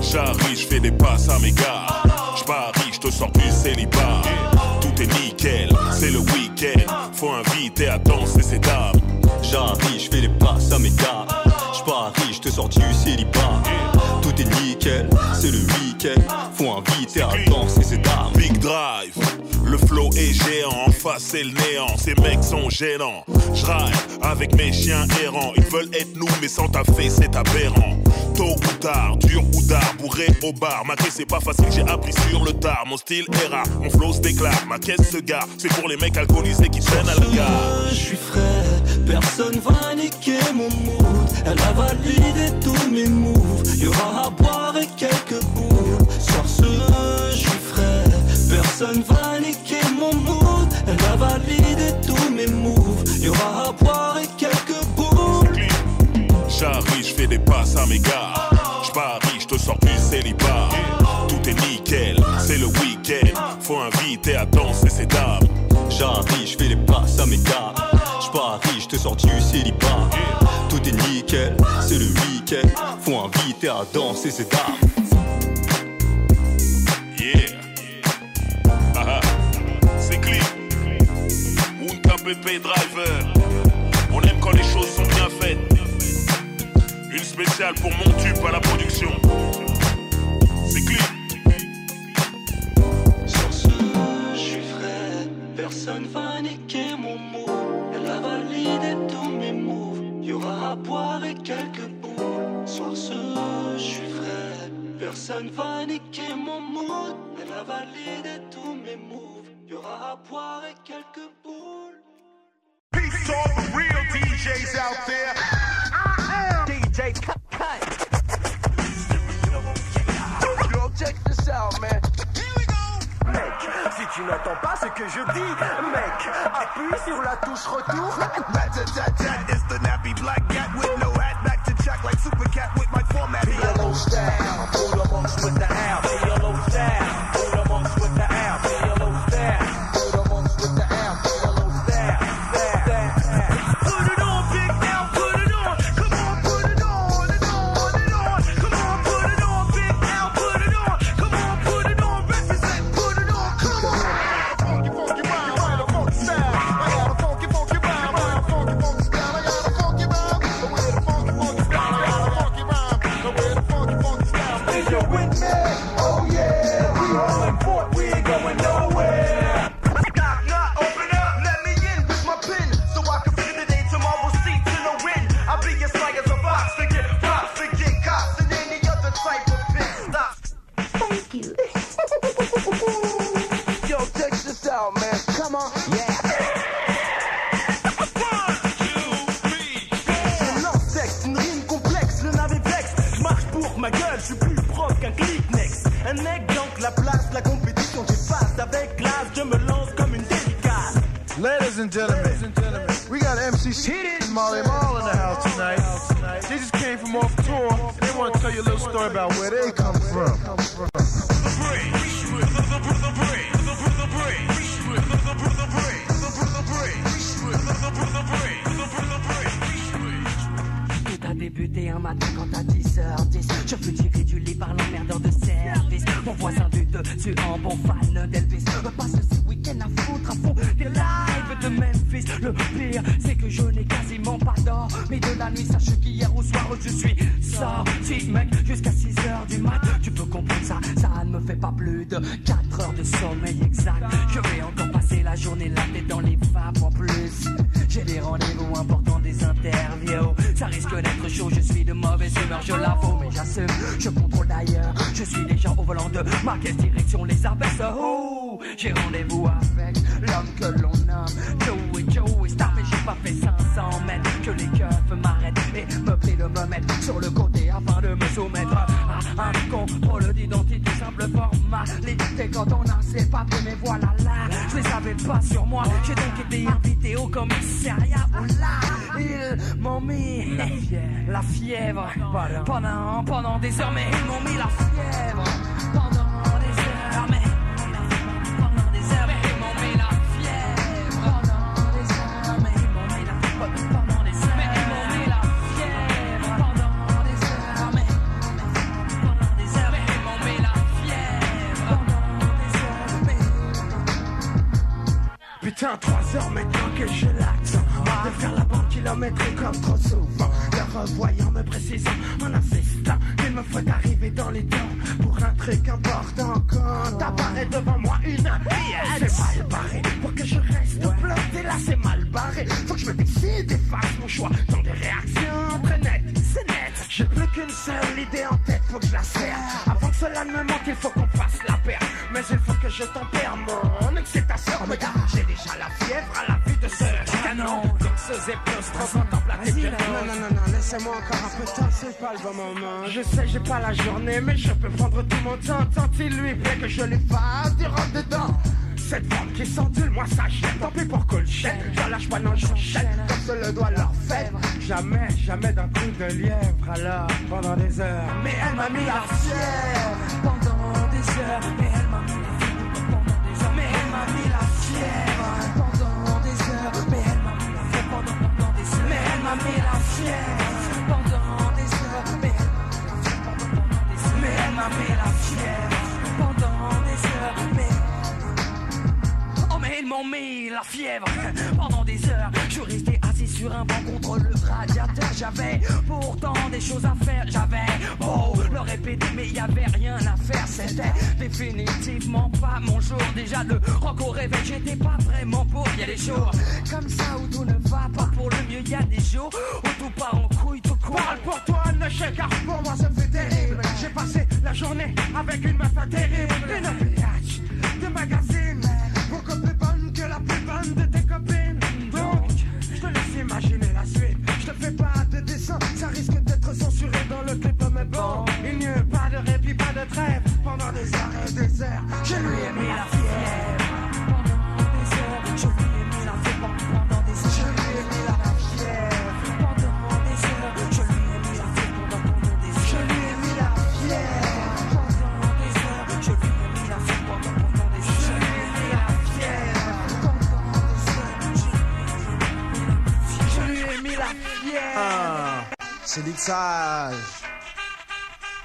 J'arrive, je fais des passes à mes gars. J'parie, je te sors du célibat. Tout est nickel, c'est le week-end. Faut inviter à danser ces dames. J'arrive, je fais les passes à mes gars. J'parie, je te sors du célibat. Tout est nickel, c'est le week-end. Faut inviter à danser ces dames. Big Drive, le flow est géant, en face c'est le néant, ces mecs sont gênants. J'ride avec mes chiens errants, ils veulent être nous, mais sans taffer c'est aberrant. Tôt ou tard, dur ou tard, bourré au bar. Ma caisse c'est pas facile, j'ai appris sur le tard. Mon style est rare, mon flow se déclare, ma caisse se gare. C'est pour les mecs alcoolisés qui traînent à la gare. Je suis frais, personne va niquer mon mood. Elle a validé tous mes moves. Y'aura à boire et quelques personne va niquer mon. Elle tous mes moves. Y'aura à boire et quelques boules. J'arrive, je fais des passes à mes gars. J'parie, je te sors du célibat. Tout est nickel, c'est le week-end. Faut inviter à danser ces dames. J'arrive, je fais les passes à mes gars. J'parie, je te sors du célibat. Tout est nickel, c'est le week-end. Faut inviter à danser ces dames. PP Driver. On aime quand les choses sont bien faites. Une spéciale pour mon tube à la production. C'est clean. Sur ce, je suis frais, personne va niquer mon mood. Elle a validé tous mes moves. Y'aura à boire et quelques boules. Soir ce, je suis frais, personne va niquer mon mood. Elle a validé tous mes moves. Y'aura à boire et quelques boules. Peace to all the real DJs out there. I am DJ Cut Yo, check this out, man. Mec, si tu n'entends pas ce que je dis, mec, appuie sur la touche retour. Rat-a-tat-tat, it's the nappy black cat with no hat. Back to check like Super Cat with my Je suis de mauvaise humeur, je l'avoue Mais j'assume, je contrôle d'ailleurs Je suis déjà au volant de ma caisse direction les abaisse Oh, j'ai rendez-vous avec l'homme que l'on nomme Joey. Joey Star Mais j'ai pas fait 500 mètres Que les keufs m'arrêtent et me prient de me mettre sur le Formalité quand on a ses papiers Mais voilà là, je les avais pas sur moi. J'ai donc été invité au commissariat. Où là, ils m'ont mis la fièvre. Pendant, pendant des heures Mais ils m'ont mis la fièvre Putain, trois heures maintenant que je l'accent De faire la bande kilométrique comme trop souvent. Le revoyant me précisant en insistant Il me faut arriver dans les temps Pour un truc important Quand apparaît devant moi une C'est mal barré Pour que je reste bloqué là c'est mal barré. Faut que je me décide et fasse mon choix. Dans des réactions très nettes C'est net. J'ai plus qu'une seule idée en tête Faut que je la serre. Avant que cela ne me manque il faut qu'on fasse la paire Mais il faut que je tempère mon excitation Regarde, j'ai déjà la fièvre à la vue de ce canon ce zéplos transcendant là. Non, non, non, non, laissez-moi encore un peu de temps, c'est pas le bon moment. Je sais, j'ai pas la journée, mais je peux prendre tout mon temps. Tant il lui plaît que je les fasse du rentre dedans. Cette femme qui s'endule, moi ça gêne. Tant pis pour Colchette, je lâche pas, non, j'enchaîne. Comme se le doit leur faire. Jamais, jamais d'un coup de lièvre. Alors, pendant des heures. Mais elle m'a mis la fièvre. pendant des heures Mais elle m'ont mis la fièvre. Pendant des heures Je resté assis sur un banc contre le radiateur. J'avais pourtant des choses à faire. J'avais beau le répéter mais y avait rien à faire. C'était définitivement pas mon jour. Déjà le rock au réveil j'étais pas vraiment pour. Y a des jours comme ça où tout ne va pas pour le mieux. Y a des jours où tout part en couille tout court. Parle pour toi, ne chèque, car pour moi ça fait terrible. J'ai passé la journée avec une meuf terrible. Une de magazine, trêve. Pendant des heures et des heures, je lui ai mis la fièvre. Je lui ai mis la fièvre pendant des heures Je lui ai mis la fièvre. Pendant des heures Je lui ai mis la fièvre pendant, pendant des heures Je lui ai mis la fièvre. Pendant des heures Je lui ai mis la fièvre pendant, pendant des heures Je lui ai mis la fièvre. Pendant des heures Je lui ai mis la fièvre. Ah, c'est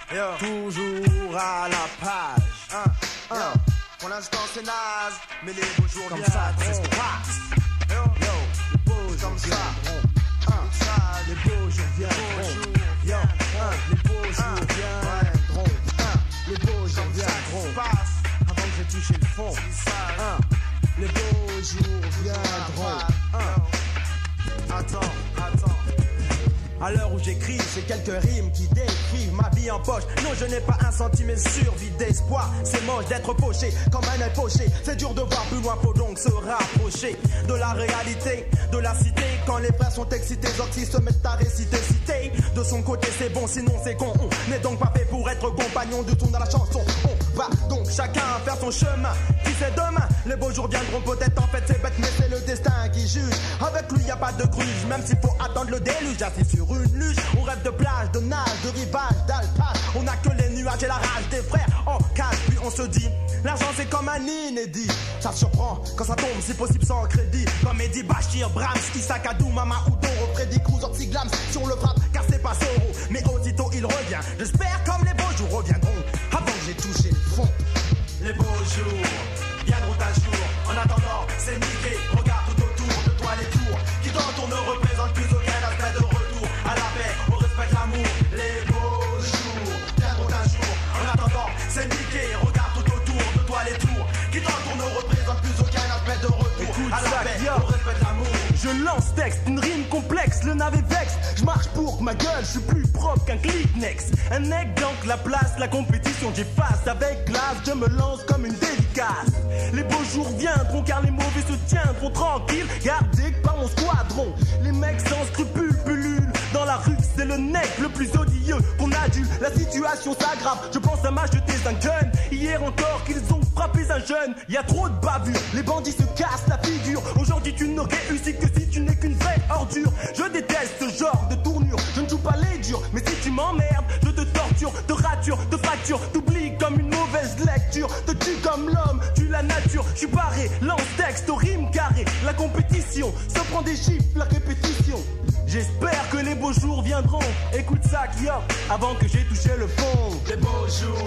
l'Ixage. Toujours à la page. Hein, hein. Pour l'instant c'est naze, mais les beaux jours Comme viendront. ça, qui passe. Yo, yo, les beaux jours comme ça. Hein, ça, les beaux jours viendront. Yo, hein, les beaux jours viendront. Hein, les beaux jours viendront. Avant que j'ai touché le fond. Hein, les beaux jours viendront. Hein. Attends, attends. À l'heure où j'écris, j'ai quelques rimes qui décrivent ma vie en poche. Non, je n'ai pas un centimètre survie d'espoir. C'est moche d'être poché comme un œil poché. C'est dur de voir plus loin, faut donc se rapprocher de la réalité, de la cité. Quand les frères sont excités, Zorxy se mettent à réciter, citer. De son côté, c'est bon, sinon c'est con. On n'est donc pas fait pour être compagnon du ton dans la chanson. On donc chacun faire son chemin. Qui sait demain, les beaux jours viendront peut-être. En fait, c'est bête, mais c'est le destin. juge. Avec lui, y a pas de gruge, même s'il faut attendre le déluge. Assis sur une luge, on rêve de plage, de nage, de rivage, d'alpage. On a que les nuages et la rage des frères en cage. Puis on se dit, l'argent c'est comme un inédit. Ça surprend quand ça tombe, si possible sans crédit. Comme Eddie Bachir, Brahms, Isaac Adou, Mama Udoro, Freddy Cruz, Ortiglams. Si on le frappe, car c'est pas Soro. Mais aussitôt il revient. J'espère comme les beaux jours reviendront. Avant que j'ai touché Les beaux jours viendront un jour. En attendant, c'est niqué. Regarde tout autour de toi les tours. Qui t'entourent ne représente plus aucun Je lance texte, une rime complexe, le navet vexe. Je marche pour ma gueule, je suis plus propre qu'un Kleenex. Un mec donc la place, la compétition, j'efface avec classe, je me lance comme une dédicace. Les beaux jours viendront car les mauvais se tiendront tranquilles, gardés par mon squadron. Les mecs sans scrupules pullulent dans la rue, c'est le nec le plus odieux qu'on a dû. La situation s'aggrave, je pense à m'acheter un gun. Hier encore qu'ils ont frappé un jeune, y a trop de bavures, les bandits se cassent la figure. Aujourd'hui tu ne réussis que si tu n'es qu'une vraie ordure. Je déteste ce genre de tournure, je ne joue pas les durs, mais si tu m'emmerdes, je te torture, te rature, te fracture, t'oublies comme une mauvaise lecture, te tue comme l'homme, tue la nature. Je suis barré, lance texte, rime carré, la compétition se prend des chiffres, la répétition. J'espère que les beaux jours viendront. Écoute ça, Kyo, avant que j'ai touché le fond. Les beaux jours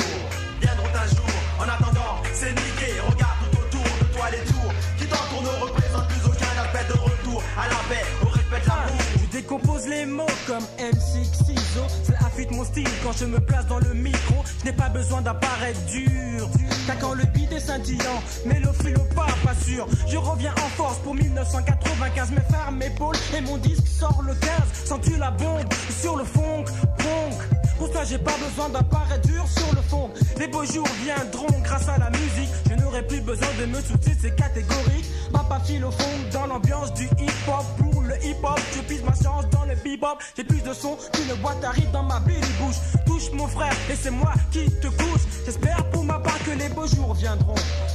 viendront un jour. En attendant, c'est niqué. Regarde tout autour de toi les tours. Qui t'entoure ne représente plus aucun appel de retour. À la paix, décompose les mots comme M6 ciseaux. C'est affûte mon style quand je me place dans le micro. Je n'ai pas besoin d'apparaître dur. Car quand le beat est scintillant, mélophile ou pas, pas sûr. Je reviens en force pour 1995. Mes frères m'épaulent et mon disque sort le 15. Sens-tu la bombe sur le fond? Ponk. Pour ça, j'ai pas besoin d'apparaître dur sur le fond. Les beaux jours viendront grâce à la musique. Je n'aurai plus besoin de me soucier, c'est catégorique. Papa file au fond dans l'ambiance du hip-hop. Pour le hip-hop, je pise ma chance dans le bebop. J'ai plus de son qu'une boîte à rythme dans ma billy bouche. Touche mon frère et c'est moi qui te couche. J'espère pour ma part que les beaux jours viendront.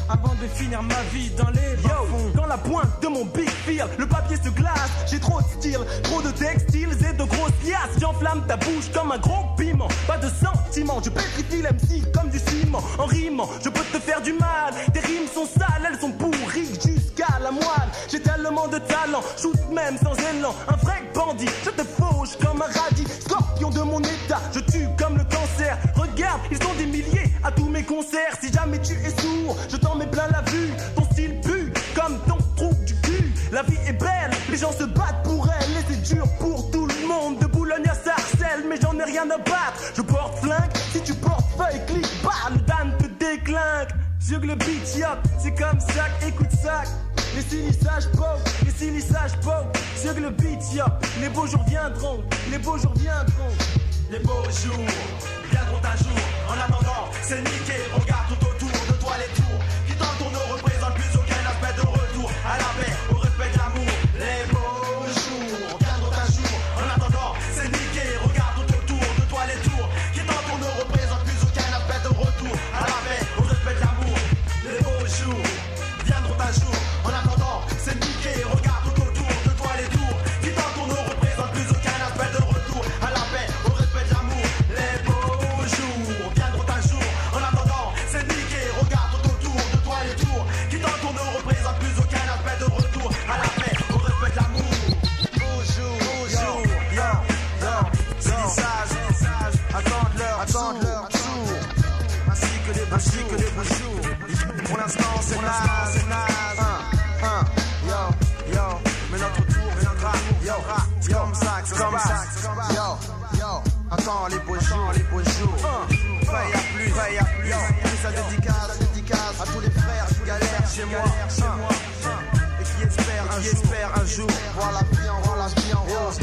Avant de finir ma vie dans les Yo, dans la pointe de mon big feel, le papier se glace. J'ai trop de style, trop de textiles et de grosses liasses. J'enflamme ta bouche comme un gros Pas de sentiment, je pétrifie l'MC comme du ciment. En rimant, je peux te faire du mal. Tes rimes sont sales, elles sont pourries jusqu'à la moelle. J'ai tellement de talent, shoot même sans élan. Un vrai bandit, je te fauche comme un radis. Scorpion de mon état, je tue comme le cancer. Regarde, ils sont des milliers à tous mes concerts. Si jamais tu es sourd, je t'en mets plein la vue. Ton style pue comme ton trou du cul. La vie est belle, les gens se battent pour elle. Et c'est dur pour tout le monde. De Boulogne à Sarcelles, j'en ai rien à battre. Je porte flingue, si tu portes feuille, clic, bah, le Dan te déclingue. Sur le beat, yop, c'est comme ça, écoute ça. Les sinissages pop, les sinissages pop. Sur le beat, yop, les beaux jours viendront, les beaux jours viendront. Les beaux jours viendront un jour. En attendant, c'est niqué. Regarde que des beaux jours. Pour l'instant, c'est naze, naze. Un, un, yo, yo, mais notre tour viendra, yo, c'est comme ça, c'est comme ça, yo, yo. Attends les beaux jours, les beaux jours. Veille à plus, veille à plus. Plus. sa dédicace, dédicace à tous les frères qui galèrent chez moi, chez moi. Et qui espèrent, qui espèrent un jour. Voir la vie en rose.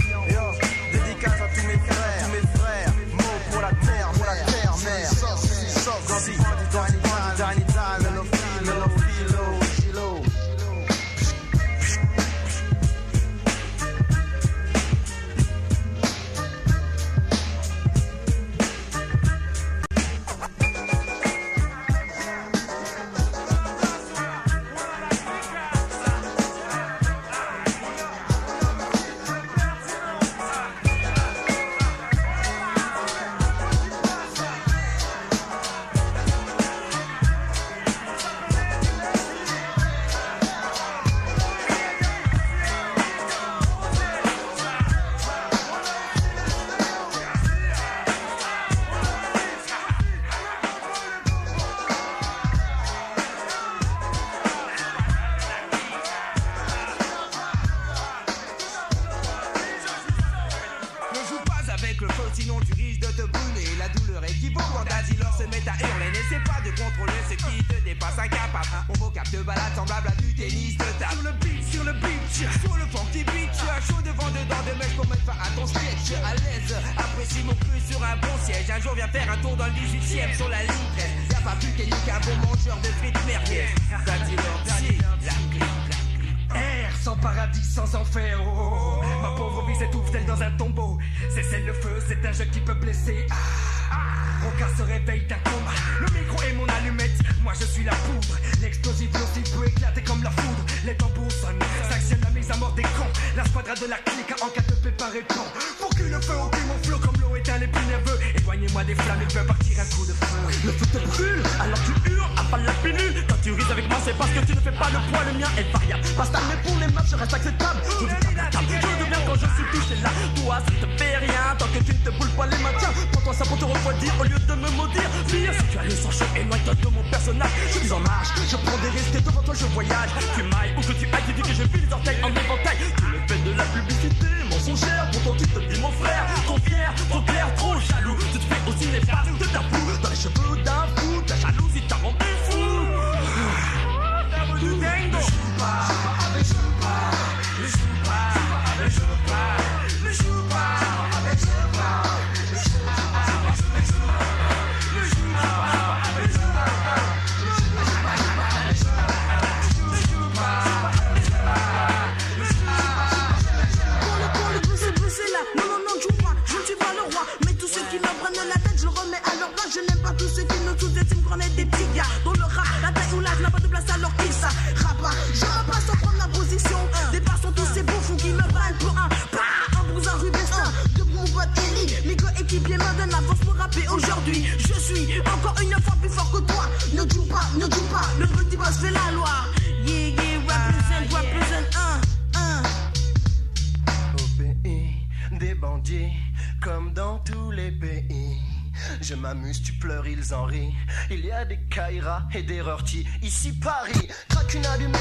des Kaira et des Rorty. Ici Paris, craque une allume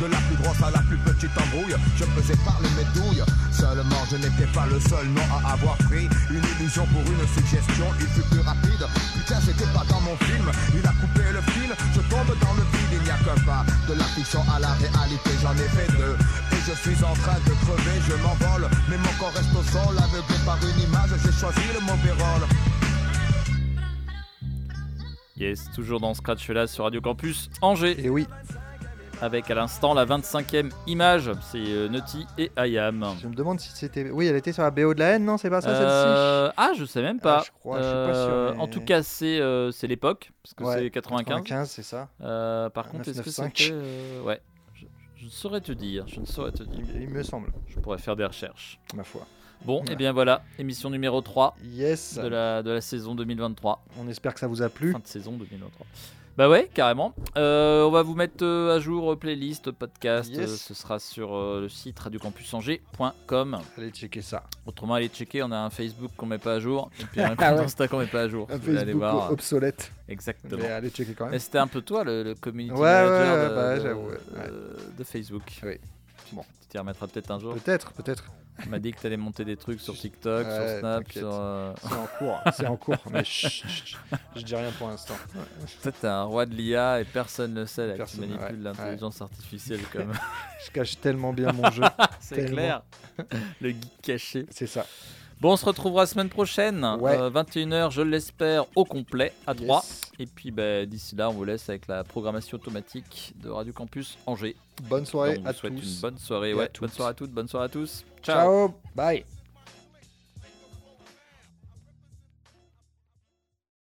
De la plus grosse à la plus petite embrouille. Je faisais parler mes douilles. Seulement, je n'étais pas le seul nom à avoir pris une illusion pour une suggestion. Il fut plus rapide. Putain, c'était pas dans mon film. Il a coupé le fil. Je tombe dans le vide. Il n'y a qu'un pas de la fiction à la réalité. J'en ai fait deux. Et je suis en train de crever. Je m'envole. Mais mon corps reste au sol. Aveuglé par une image. J'ai choisi le mauvais rôle. Yes, toujours dans Scratch là sur Radio Campus Angers. Et oui. Avec à l'instant la 25e image, c'est euh, Nutty et Ayam. Je me demande si c'était. Oui, elle était sur la BO de la haine, non C'est pas ça Euh, ah, je sais même pas. Ah, je crois, je suis pas sûr, Euh, mais- En tout cas, c'est euh, c'est l'époque, parce que Ouais, c'est 95. 95, c'est ça. Par contre, est-ce que 995. c'était. Ouais. Je, je ne saurais te dire. Je ne saurais te dire. Il, me semble. Je pourrais faire des recherches. Ma foi. Bon, et Ouais. bien voilà, émission numéro 3 Yes. de, la, de la saison 2023. On espère que ça vous a plu. Fin de saison 2023. Bah ouais, carrément. Euh, on va vous mettre euh, à jour euh, playlist, podcast. Yes. ce sera sur le site radiocampusangers.com. Allez checker ça. Autrement, allez checker. On a un Facebook qu'on met pas à jour. Et puis un compte Ah ouais. Insta qu'on met pas à jour. Un Facebook voir. obsolète. Exactement. Mais allez checker quand même. Mais c'était un peu toi le, le community Ouais, ouais, manager ouais, de, bah, de- j'avoue, ouais. de- de Facebook. Oui. Bon. Tu t'y remettras peut-être un jour. Peut-être, peut-être. Tu m'as dit que t'allais monter des trucs sur TikTok, sur Snap, sur. euh, C'est en cours, c'est en cours. Mais chut, chut, chut. je dis rien pour l'instant. Toi, t'es un roi de l'IA et personne ne sait là, que tu Personne, manipules ouais, l'intelligence artificielle comme. Je cache tellement bien mon jeu. C'est clair. Le geek caché. C'est ça. Bon, on se retrouvera la semaine prochaine. Ouais. euh, 21h, je l'espère, au complet, à Yes. 3. Et puis bah, d'ici là, on vous laisse avec la programmation automatique de Radio Campus Angers. Bonne soirée à tous. une bonne soirée. À Ouais, bonne soirée à toutes, bonne soirée à tous. Ciao. Bye.